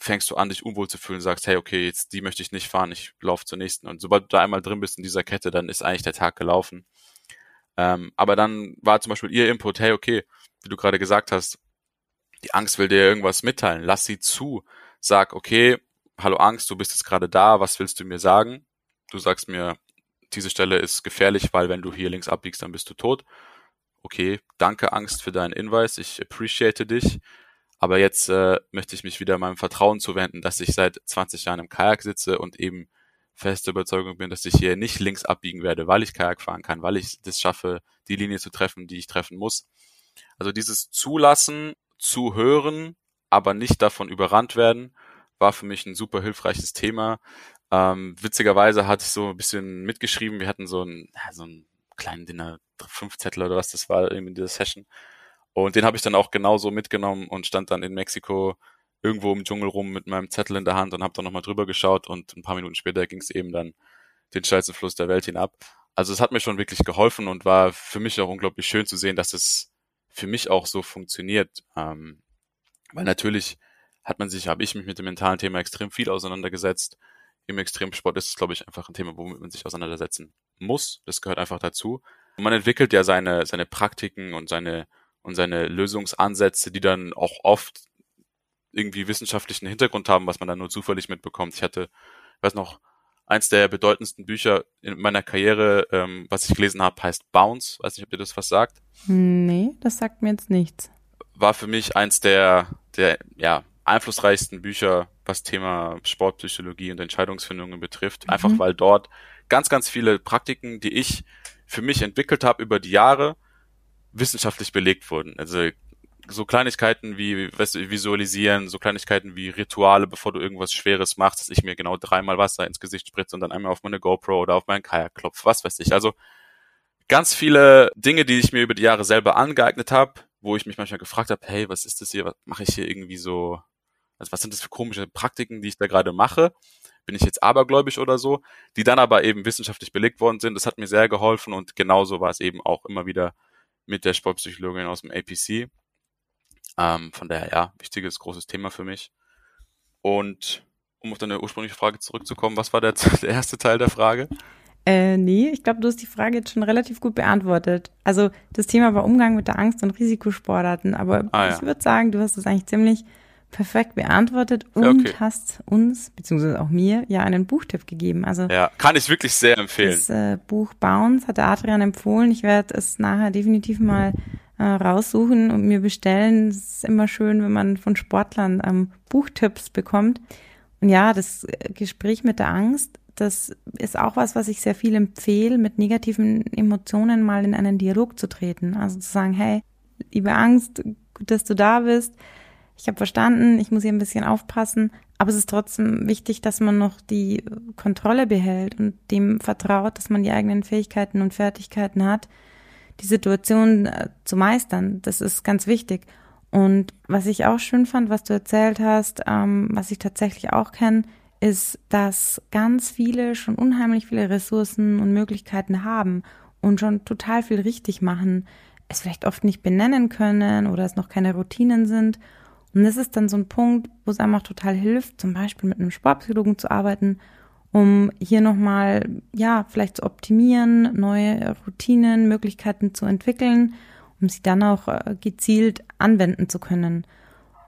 fängst du an, dich unwohl zu fühlen, sagst, hey, okay, jetzt die möchte ich nicht fahren, ich laufe zur nächsten. Und sobald du da einmal drin bist in dieser Kette, dann ist eigentlich der Tag gelaufen. Ähm, aber dann war zum Beispiel ihr Input, hey, okay, wie du gerade gesagt hast, die Angst will dir irgendwas mitteilen. Lass sie zu. Sag, okay, hallo Angst, du bist jetzt gerade da, was willst du mir sagen? Du sagst mir, diese Stelle ist gefährlich, weil wenn du hier links abbiegst, dann bist du tot. Okay, danke Angst für deinen Hinweis, ich appreciate dich. Aber jetzt äh, möchte ich mich wieder meinem Vertrauen zuwenden, dass ich seit 20 Jahren im Kajak sitze und eben feste Überzeugung bin, dass ich hier nicht links abbiegen werde, weil ich Kajak fahren kann, weil ich das schaffe, die Linie zu treffen, die ich treffen muss. Also dieses Zulassen zu hören, aber nicht davon überrannt werden, war für mich ein super hilfreiches Thema. Ähm, witzigerweise hatte ich so ein bisschen mitgeschrieben. Wir hatten so einen, so einen kleinen Dinner, fünf Zettel oder was das war in dieser Session. Und den habe ich dann auch genauso mitgenommen und stand dann in Mexiko irgendwo im Dschungel rum mit meinem Zettel in der Hand und habe dann nochmal drüber geschaut und ein paar Minuten später ging es eben dann den steilsten Fluss der Welt hinab. Also es hat mir schon wirklich geholfen und war für mich auch unglaublich schön zu sehen, dass es für mich auch so funktioniert. Ähm, weil natürlich hat man sich, habe ich mich mit dem mentalen Thema extrem viel auseinandergesetzt. Im Extremsport ist es, glaube ich, einfach ein Thema, womit man sich auseinandersetzen muss. Das gehört einfach dazu. Und man entwickelt ja seine, seine Praktiken und seine, und seine Lösungsansätze, die dann auch oft irgendwie wissenschaftlichen Hintergrund haben, was man dann nur zufällig mitbekommt. Ich hatte, ich weiß noch, eins der bedeutendsten Bücher in meiner Karriere, ähm, was ich gelesen habe, heißt Bounce. Weiß nicht, ob ihr das was sagt. Nee, das sagt mir jetzt nichts. War für mich eins der, der ja, einflussreichsten Bücher, was Thema Sportpsychologie und Entscheidungsfindungen betrifft. Mhm. Einfach weil dort ganz, ganz viele Praktiken, die ich für mich entwickelt habe über die Jahre, wissenschaftlich belegt wurden. Also so Kleinigkeiten wie weißt du, visualisieren, so Kleinigkeiten wie Rituale, bevor du irgendwas Schweres machst, dass ich mir genau dreimal Wasser ins Gesicht spritze und dann einmal auf meine GoPro oder auf meinen Kajak klopf, was weiß ich. Also ganz viele Dinge, die ich mir über die Jahre selber angeeignet habe, wo ich mich manchmal gefragt habe, hey, was ist das hier, was mache ich hier irgendwie so, also was sind das für komische Praktiken, die ich da gerade mache? Bin ich jetzt abergläubisch oder so, die dann aber eben wissenschaftlich belegt worden sind. Das hat mir sehr geholfen und genauso war es eben auch immer wieder mit der Sportpsychologin aus dem APC. Ähm, von daher, ja, wichtiges, großes Thema für mich. Und um auf deine ursprüngliche Frage zurückzukommen, was war der, [LAUGHS] der erste Teil der Frage? Äh, nee, ich glaube, du hast die Frage jetzt schon relativ gut beantwortet. Also das Thema war Umgang mit der Angst und Risikosportarten, aber ah, ja. ich würde sagen, du hast es eigentlich ziemlich perfekt beantwortet und okay. hast uns, beziehungsweise auch mir, ja einen Buchtipp gegeben. Also ja, kann ich wirklich sehr empfehlen. Das äh, Buch Bounce hat der Adrian empfohlen. Ich werde es nachher definitiv mal äh, raussuchen und mir bestellen. Es ist immer schön, wenn man von Sportlern ähm, Buchtipps bekommt. Und ja, das äh, Gespräch mit der Angst, das ist auch was, was ich sehr viel empfehle, mit negativen Emotionen mal in einen Dialog zu treten. Also zu sagen, hey, liebe Angst, gut, dass du da bist ich habe verstanden, ich muss hier ein bisschen aufpassen, aber es ist trotzdem wichtig, dass man noch die Kontrolle behält und dem vertraut, dass man die eigenen Fähigkeiten und Fertigkeiten hat, die Situation äh, zu meistern. Das ist ganz wichtig. Und was ich auch schön fand, was du erzählt hast, ähm, was ich tatsächlich auch kenne, ist, dass ganz viele schon unheimlich viele Ressourcen und Möglichkeiten haben und schon total viel richtig machen, es vielleicht oft nicht benennen können oder es noch keine Routinen sind und das ist dann so ein Punkt, wo es einfach total hilft, zum Beispiel mit einem Sportpsychologen zu arbeiten, um hier nochmal, ja, vielleicht zu optimieren, neue Routinen, Möglichkeiten zu entwickeln, um sie dann auch äh, gezielt anwenden zu können.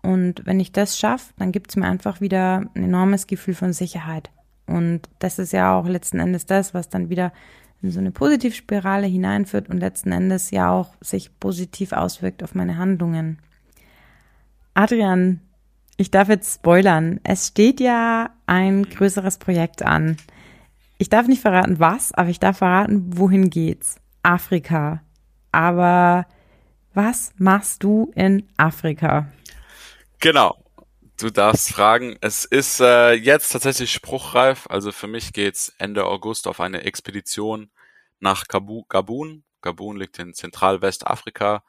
Und wenn ich das schaffe, dann gibt es mir einfach wieder ein enormes Gefühl von Sicherheit. Und das ist ja auch letzten Endes das, was dann wieder in so eine Positivspirale hineinführt und letzten Endes ja auch sich positiv auswirkt auf meine Handlungen. Adrian, ich darf jetzt spoilern. Es steht ja ein größeres Projekt an. Ich darf nicht verraten, was, aber ich darf verraten, wohin geht's. Afrika. Aber was machst du in Afrika? Genau. Du darfst fragen. Es ist äh, jetzt tatsächlich spruchreif. Also für mich geht's Ende August auf eine Expedition nach Gabu Gabun. Gabun liegt in Zentralwestafrika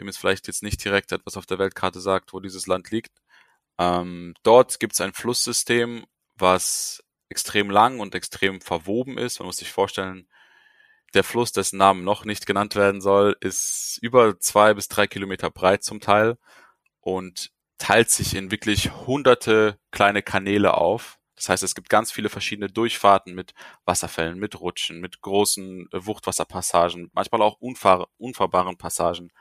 wem es vielleicht jetzt nicht direkt etwas auf der Weltkarte sagt, wo dieses Land liegt. Ähm, dort gibt es ein Flusssystem, was extrem lang und extrem verwoben ist. Man muss sich vorstellen, der Fluss, dessen Namen noch nicht genannt werden soll, ist über zwei bis drei Kilometer breit zum Teil und teilt sich in wirklich hunderte kleine Kanäle auf. Das heißt, es gibt ganz viele verschiedene Durchfahrten mit Wasserfällen, mit Rutschen, mit großen äh, Wuchtwasserpassagen, manchmal auch unfahr unfahrbaren Passagen.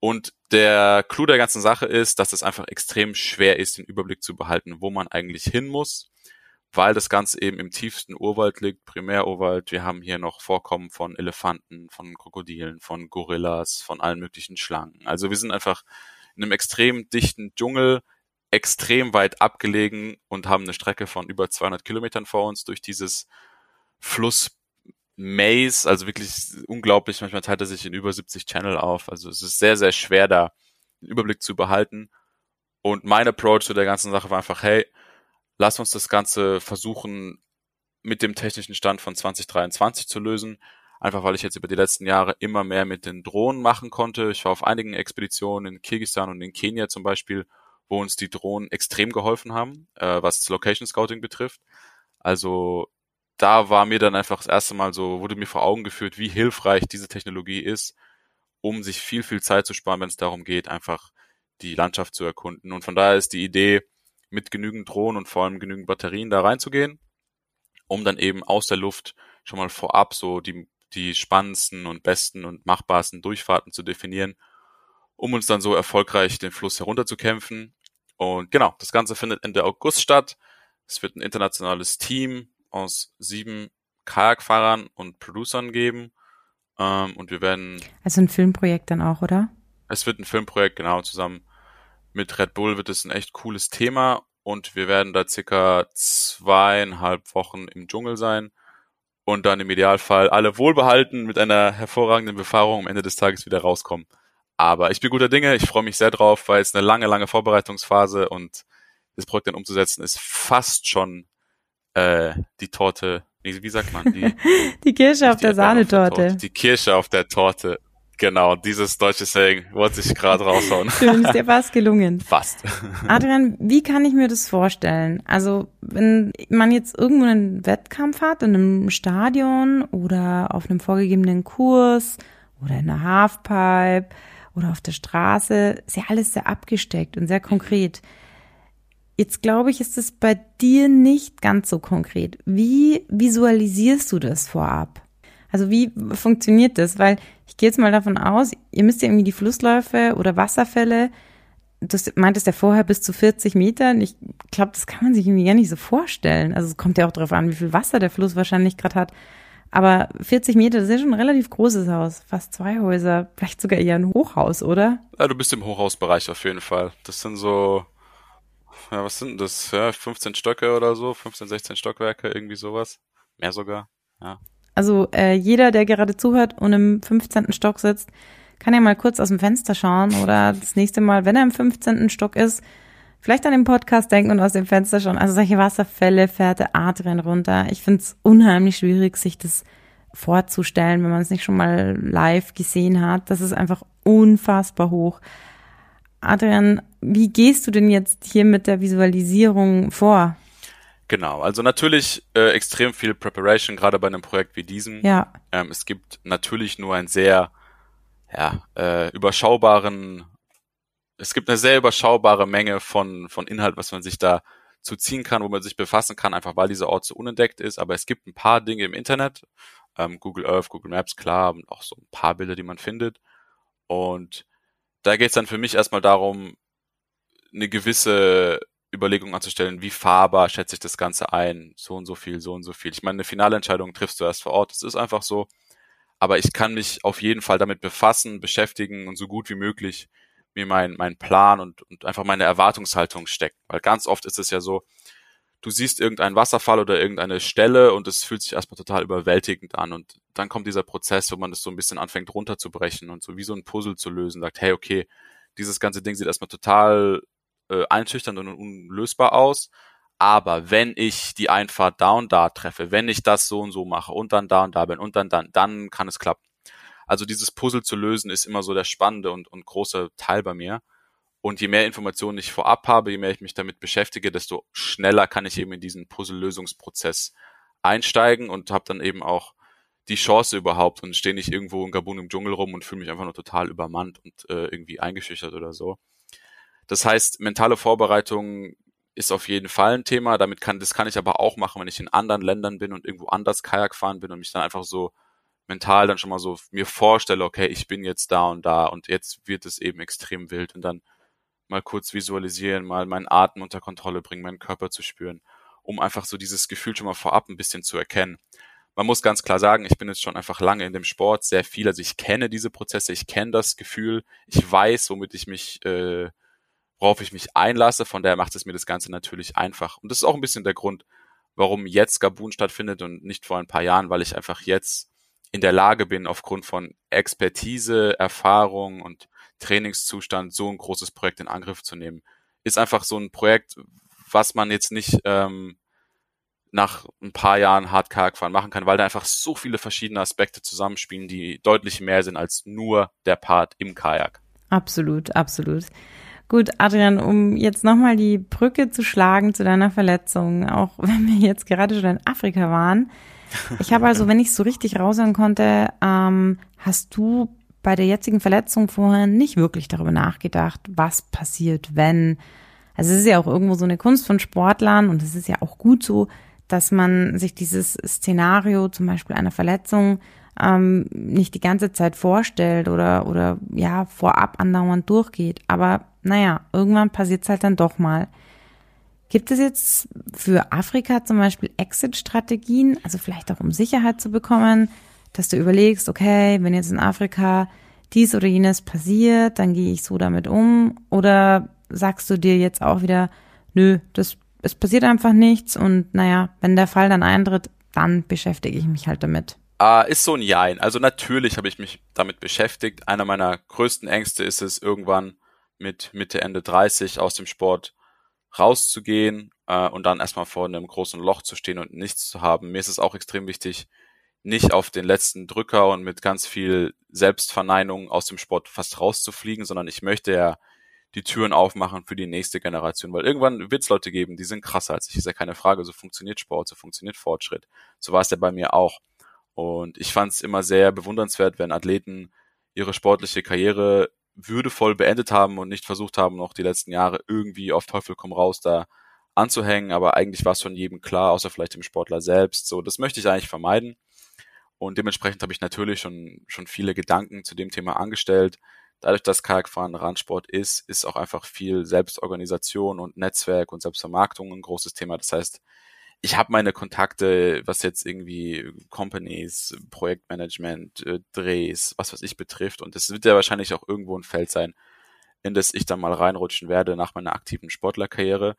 Und der Clou der ganzen Sache ist, dass es einfach extrem schwer ist, den Überblick zu behalten, wo man eigentlich hin muss, weil das Ganze eben im tiefsten Urwald liegt, Primärurwald. Wir haben hier noch Vorkommen von Elefanten, von Krokodilen, von Gorillas, von allen möglichen Schlangen. Also wir sind einfach in einem extrem dichten Dschungel, extrem weit abgelegen und haben eine Strecke von über 200 Kilometern vor uns durch dieses Fluss Maze, also wirklich unglaublich, manchmal teilt er sich in über 70 Channel auf. Also es ist sehr, sehr schwer, da einen Überblick zu behalten. Und mein Approach zu der ganzen Sache war einfach, hey, lass uns das Ganze versuchen, mit dem technischen Stand von 2023 zu lösen. Einfach weil ich jetzt über die letzten Jahre immer mehr mit den Drohnen machen konnte. Ich war auf einigen Expeditionen in Kirgisistan und in Kenia zum Beispiel, wo uns die Drohnen extrem geholfen haben, äh, was Location Scouting betrifft. Also da war mir dann einfach das erste Mal so, wurde mir vor Augen geführt, wie hilfreich diese Technologie ist, um sich viel, viel Zeit zu sparen, wenn es darum geht, einfach die Landschaft zu erkunden. Und von daher ist die Idee, mit genügend Drohnen und vor allem genügend Batterien da reinzugehen, um dann eben aus der Luft schon mal vorab so die, die spannendsten und besten und machbarsten Durchfahrten zu definieren, um uns dann so erfolgreich den Fluss herunterzukämpfen. Und genau, das Ganze findet Ende August statt. Es wird ein internationales Team aus sieben Kajakfahrern und Producern geben. Ähm, und wir werden. Also ein Filmprojekt dann auch, oder? Es wird ein Filmprojekt, genau, zusammen mit Red Bull wird es ein echt cooles Thema und wir werden da circa zweieinhalb Wochen im Dschungel sein und dann im Idealfall alle wohlbehalten mit einer hervorragenden Befahrung am Ende des Tages wieder rauskommen. Aber ich bin guter Dinge, ich freue mich sehr drauf, weil es eine lange, lange Vorbereitungsphase und das Projekt dann umzusetzen ist fast schon äh, die Torte, wie, wie sagt man? Die, [LAUGHS] die Kirsche auf der Sahnetorte. Die Kirsche auf der Torte. Genau, dieses deutsche Saying wollte ich gerade raushauen. [LAUGHS] Schön, ist dir [LAUGHS] fast gelungen. Fast. Adrian, wie kann ich mir das vorstellen? Also, wenn man jetzt irgendwo einen Wettkampf hat, in einem Stadion oder auf einem vorgegebenen Kurs oder in einer Halfpipe oder auf der Straße, ist ja alles sehr abgesteckt und sehr konkret. Jetzt glaube ich, ist es bei dir nicht ganz so konkret. Wie visualisierst du das vorab? Also wie funktioniert das? Weil ich gehe jetzt mal davon aus, ihr müsst ja irgendwie die Flussläufe oder Wasserfälle, du meintest ja vorher bis zu 40 Metern. Ich glaube, das kann man sich irgendwie gar nicht so vorstellen. Also es kommt ja auch darauf an, wie viel Wasser der Fluss wahrscheinlich gerade hat. Aber 40 Meter, das ist ja schon ein relativ großes Haus. Fast zwei Häuser, vielleicht sogar eher ein Hochhaus, oder? Ja, du bist im Hochhausbereich auf jeden Fall. Das sind so ja, was sind das? Ja, 15 Stöcke oder so, 15, 16 Stockwerke, irgendwie sowas. Mehr sogar, ja. Also äh, jeder, der gerade zuhört und im 15. Stock sitzt, kann ja mal kurz aus dem Fenster schauen oder das nächste Mal, wenn er im 15. Stock ist, vielleicht an den Podcast denken und aus dem Fenster schauen. Also solche Wasserfälle fährt der Adrian runter. Ich finde es unheimlich schwierig, sich das vorzustellen, wenn man es nicht schon mal live gesehen hat. Das ist einfach unfassbar hoch. Adrian, wie gehst du denn jetzt hier mit der Visualisierung vor? Genau, also natürlich äh, extrem viel Preparation, gerade bei einem Projekt wie diesem. Ja. Ähm, es gibt natürlich nur einen sehr ja, äh, überschaubaren, es gibt eine sehr überschaubare Menge von, von Inhalt, was man sich da zu ziehen kann, wo man sich befassen kann, einfach weil dieser Ort so unentdeckt ist. Aber es gibt ein paar Dinge im Internet, ähm, Google Earth, Google Maps, klar, und auch so ein paar Bilder, die man findet. Und da geht es dann für mich erstmal darum, eine gewisse Überlegung anzustellen, wie fahrbar schätze ich das Ganze ein, so und so viel, so und so viel. Ich meine, eine finale Entscheidung triffst du erst vor Ort, das ist einfach so. Aber ich kann mich auf jeden Fall damit befassen, beschäftigen und so gut wie möglich mir meinen mein Plan und, und einfach meine Erwartungshaltung stecken. Weil ganz oft ist es ja so, du siehst irgendeinen Wasserfall oder irgendeine Stelle und es fühlt sich erstmal total überwältigend an und dann kommt dieser Prozess, wo man das so ein bisschen anfängt runterzubrechen und so wie so ein Puzzle zu lösen, sagt, hey, okay, dieses ganze Ding sieht erstmal total äh, einschüchternd und unlösbar aus, aber wenn ich die Einfahrt da und da treffe, wenn ich das so und so mache und dann da und da bin und dann dann, dann kann es klappen. Also dieses Puzzle zu lösen ist immer so der spannende und, und große Teil bei mir. Und je mehr Informationen ich vorab habe, je mehr ich mich damit beschäftige, desto schneller kann ich eben in diesen Puzzle-Lösungsprozess einsteigen und habe dann eben auch die Chance überhaupt und stehe nicht irgendwo in Gabun im Dschungel rum und fühle mich einfach nur total übermannt und äh, irgendwie eingeschüchtert oder so. Das heißt, mentale Vorbereitung ist auf jeden Fall ein Thema. Damit kann, das kann ich aber auch machen, wenn ich in anderen Ländern bin und irgendwo anders Kajak fahren bin und mich dann einfach so mental dann schon mal so mir vorstelle, okay, ich bin jetzt da und da und jetzt wird es eben extrem wild und dann mal kurz visualisieren, mal meinen Atem unter Kontrolle bringen, meinen Körper zu spüren, um einfach so dieses Gefühl schon mal vorab ein bisschen zu erkennen. Man muss ganz klar sagen, ich bin jetzt schon einfach lange in dem Sport, sehr viel, also ich kenne diese Prozesse, ich kenne das Gefühl, ich weiß, womit ich mich, äh, worauf ich mich einlasse, von daher macht es mir das Ganze natürlich einfach. Und das ist auch ein bisschen der Grund, warum jetzt Gabun stattfindet und nicht vor ein paar Jahren, weil ich einfach jetzt in der Lage bin, aufgrund von Expertise, Erfahrung und Trainingszustand so ein großes Projekt in Angriff zu nehmen. Ist einfach so ein Projekt, was man jetzt nicht ähm, nach ein paar Jahren Hard fahren machen kann, weil da einfach so viele verschiedene Aspekte zusammenspielen, die deutlich mehr sind als nur der Part im Kajak. Absolut, absolut. Gut, Adrian, um jetzt nochmal die Brücke zu schlagen zu deiner Verletzung, auch [LAUGHS] wenn wir jetzt gerade schon in Afrika waren. Ich habe also, wenn ich so richtig raushören konnte, ähm, hast du bei der jetzigen Verletzung vorher nicht wirklich darüber nachgedacht, was passiert, wenn. Also es ist ja auch irgendwo so eine Kunst von Sportlern und es ist ja auch gut so, dass man sich dieses Szenario zum Beispiel einer Verletzung ähm, nicht die ganze Zeit vorstellt oder, oder ja, vorab andauernd durchgeht. Aber naja, irgendwann passiert es halt dann doch mal. Gibt es jetzt für Afrika zum Beispiel Exit-Strategien, also vielleicht auch um Sicherheit zu bekommen, dass du überlegst, okay, wenn jetzt in Afrika dies oder jenes passiert, dann gehe ich so damit um? Oder sagst du dir jetzt auch wieder, nö, das, es passiert einfach nichts und naja, wenn der Fall dann eintritt, dann beschäftige ich mich halt damit. Ah, ist so ein Jein. Also natürlich habe ich mich damit beschäftigt. Einer meiner größten Ängste ist es, irgendwann mit Mitte, Ende 30 aus dem Sport rauszugehen äh, und dann erstmal vor einem großen Loch zu stehen und nichts zu haben. Mir ist es auch extrem wichtig, nicht auf den letzten Drücker und mit ganz viel Selbstverneinung aus dem Sport fast rauszufliegen, sondern ich möchte ja die Türen aufmachen für die nächste Generation, weil irgendwann wird es Leute geben, die sind krasser als ich, ist ja keine Frage, so funktioniert Sport, so funktioniert Fortschritt. So war es ja bei mir auch. Und ich fand es immer sehr bewundernswert, wenn Athleten ihre sportliche Karriere würdevoll beendet haben und nicht versucht haben, noch die letzten Jahre irgendwie auf Teufel komm raus da anzuhängen, aber eigentlich war es von jedem klar, außer vielleicht dem Sportler selbst. So, das möchte ich eigentlich vermeiden. Und dementsprechend habe ich natürlich schon, schon viele Gedanken zu dem Thema angestellt. Dadurch, dass Kajakfahren Randsport ist, ist auch einfach viel Selbstorganisation und Netzwerk und Selbstvermarktung ein großes Thema. Das heißt, ich habe meine Kontakte, was jetzt irgendwie Companies, Projektmanagement, äh, Drehs, was weiß ich betrifft. Und es wird ja wahrscheinlich auch irgendwo ein Feld sein, in das ich dann mal reinrutschen werde nach meiner aktiven Sportlerkarriere.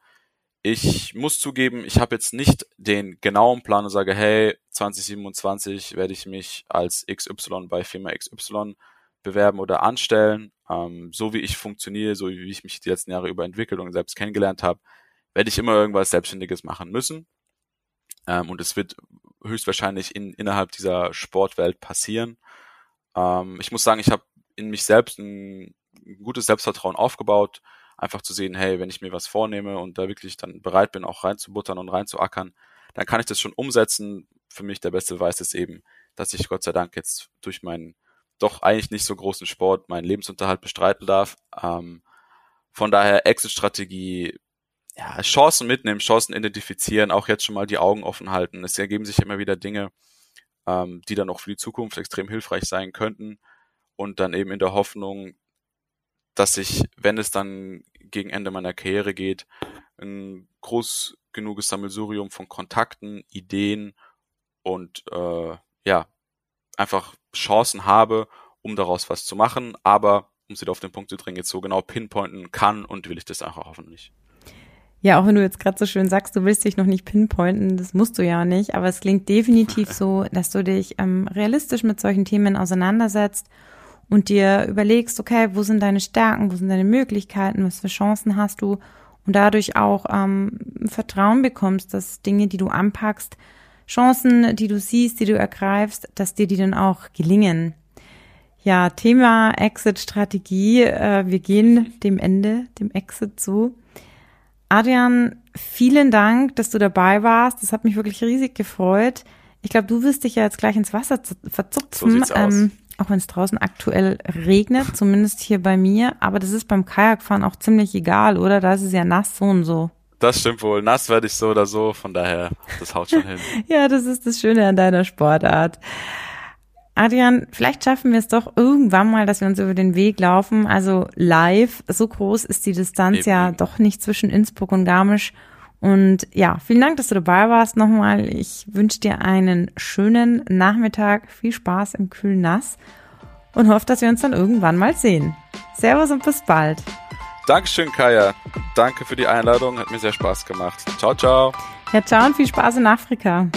Ich muss zugeben, ich habe jetzt nicht den genauen Plan und sage, hey, 2027 werde ich mich als XY bei Firma XY bewerben oder anstellen. Ähm, so wie ich funktioniere, so wie ich mich die letzten Jahre über entwickelt und selbst kennengelernt habe, werde ich immer irgendwas Selbstständiges machen müssen. Ähm, und es wird höchstwahrscheinlich in, innerhalb dieser Sportwelt passieren. Ähm, ich muss sagen, ich habe in mich selbst ein, gutes Selbstvertrauen aufgebaut, einfach zu sehen, hey, wenn ich mir was vornehme und da wirklich dann bereit bin, auch reinzubuttern und reinzuackern, dann kann ich das schon umsetzen. Für mich der beste Beweis ist eben, dass ich Gott sei Dank jetzt durch meinen doch eigentlich nicht so großen Sport meinen Lebensunterhalt bestreiten darf. Ähm, von daher Exit-Strategie, ja, Chancen mitnehmen, Chancen identifizieren, auch jetzt schon mal die Augen offen halten. Es ergeben sich immer wieder Dinge, ähm, die dann auch für die Zukunft extrem hilfreich sein könnten und dann eben in der Hoffnung, dass ich, wenn es dann gegen Ende meiner Karriere geht, ein groß genuges Sammelsurium von Kontakten, Ideen und äh, ja, einfach Chancen habe, um daraus was zu machen, aber um sie auf den Punkt zu bringen, jetzt so genau pinpointen kann und will ich das einfach hoffentlich. Ja, auch wenn du jetzt gerade so schön sagst, du willst dich noch nicht pinpointen, das musst du ja nicht, aber es klingt definitiv [LAUGHS] so, dass du dich ähm, realistisch mit solchen Themen auseinandersetzt und dir überlegst, okay, wo sind deine Stärken, wo sind deine Möglichkeiten, was für Chancen hast du? Und dadurch auch ähm, Vertrauen bekommst, dass Dinge, die du anpackst, Chancen, die du siehst, die du ergreifst, dass dir die dann auch gelingen. Ja, Thema Exit-Strategie. Äh, wir gehen dem Ende, dem Exit zu. Adrian, vielen Dank, dass du dabei warst. Das hat mich wirklich riesig gefreut. Ich glaube, du wirst dich ja jetzt gleich ins Wasser verzupfen. So ähm, auch wenn es draußen aktuell regnet, zumindest hier bei mir. Aber das ist beim Kajakfahren auch ziemlich egal, oder? Da ist es ja nass so und so. Das stimmt wohl. Nass werde ich so oder so, von daher, das haut schon hin. [LAUGHS] ja, das ist das Schöne an deiner Sportart. Adrian, vielleicht schaffen wir es doch irgendwann mal, dass wir uns über den Weg laufen. Also live, so groß ist die Distanz Eben. ja doch nicht zwischen Innsbruck und Garmisch. Und ja, vielen Dank, dass du dabei warst nochmal. Ich wünsche dir einen schönen Nachmittag, viel Spaß im kühlen Nass und hoffe, dass wir uns dann irgendwann mal sehen. Servus und bis bald. Dankeschön, Kaya. Danke für die Einladung, hat mir sehr Spaß gemacht. Ciao, ciao. Ja, ciao und viel Spaß in Afrika.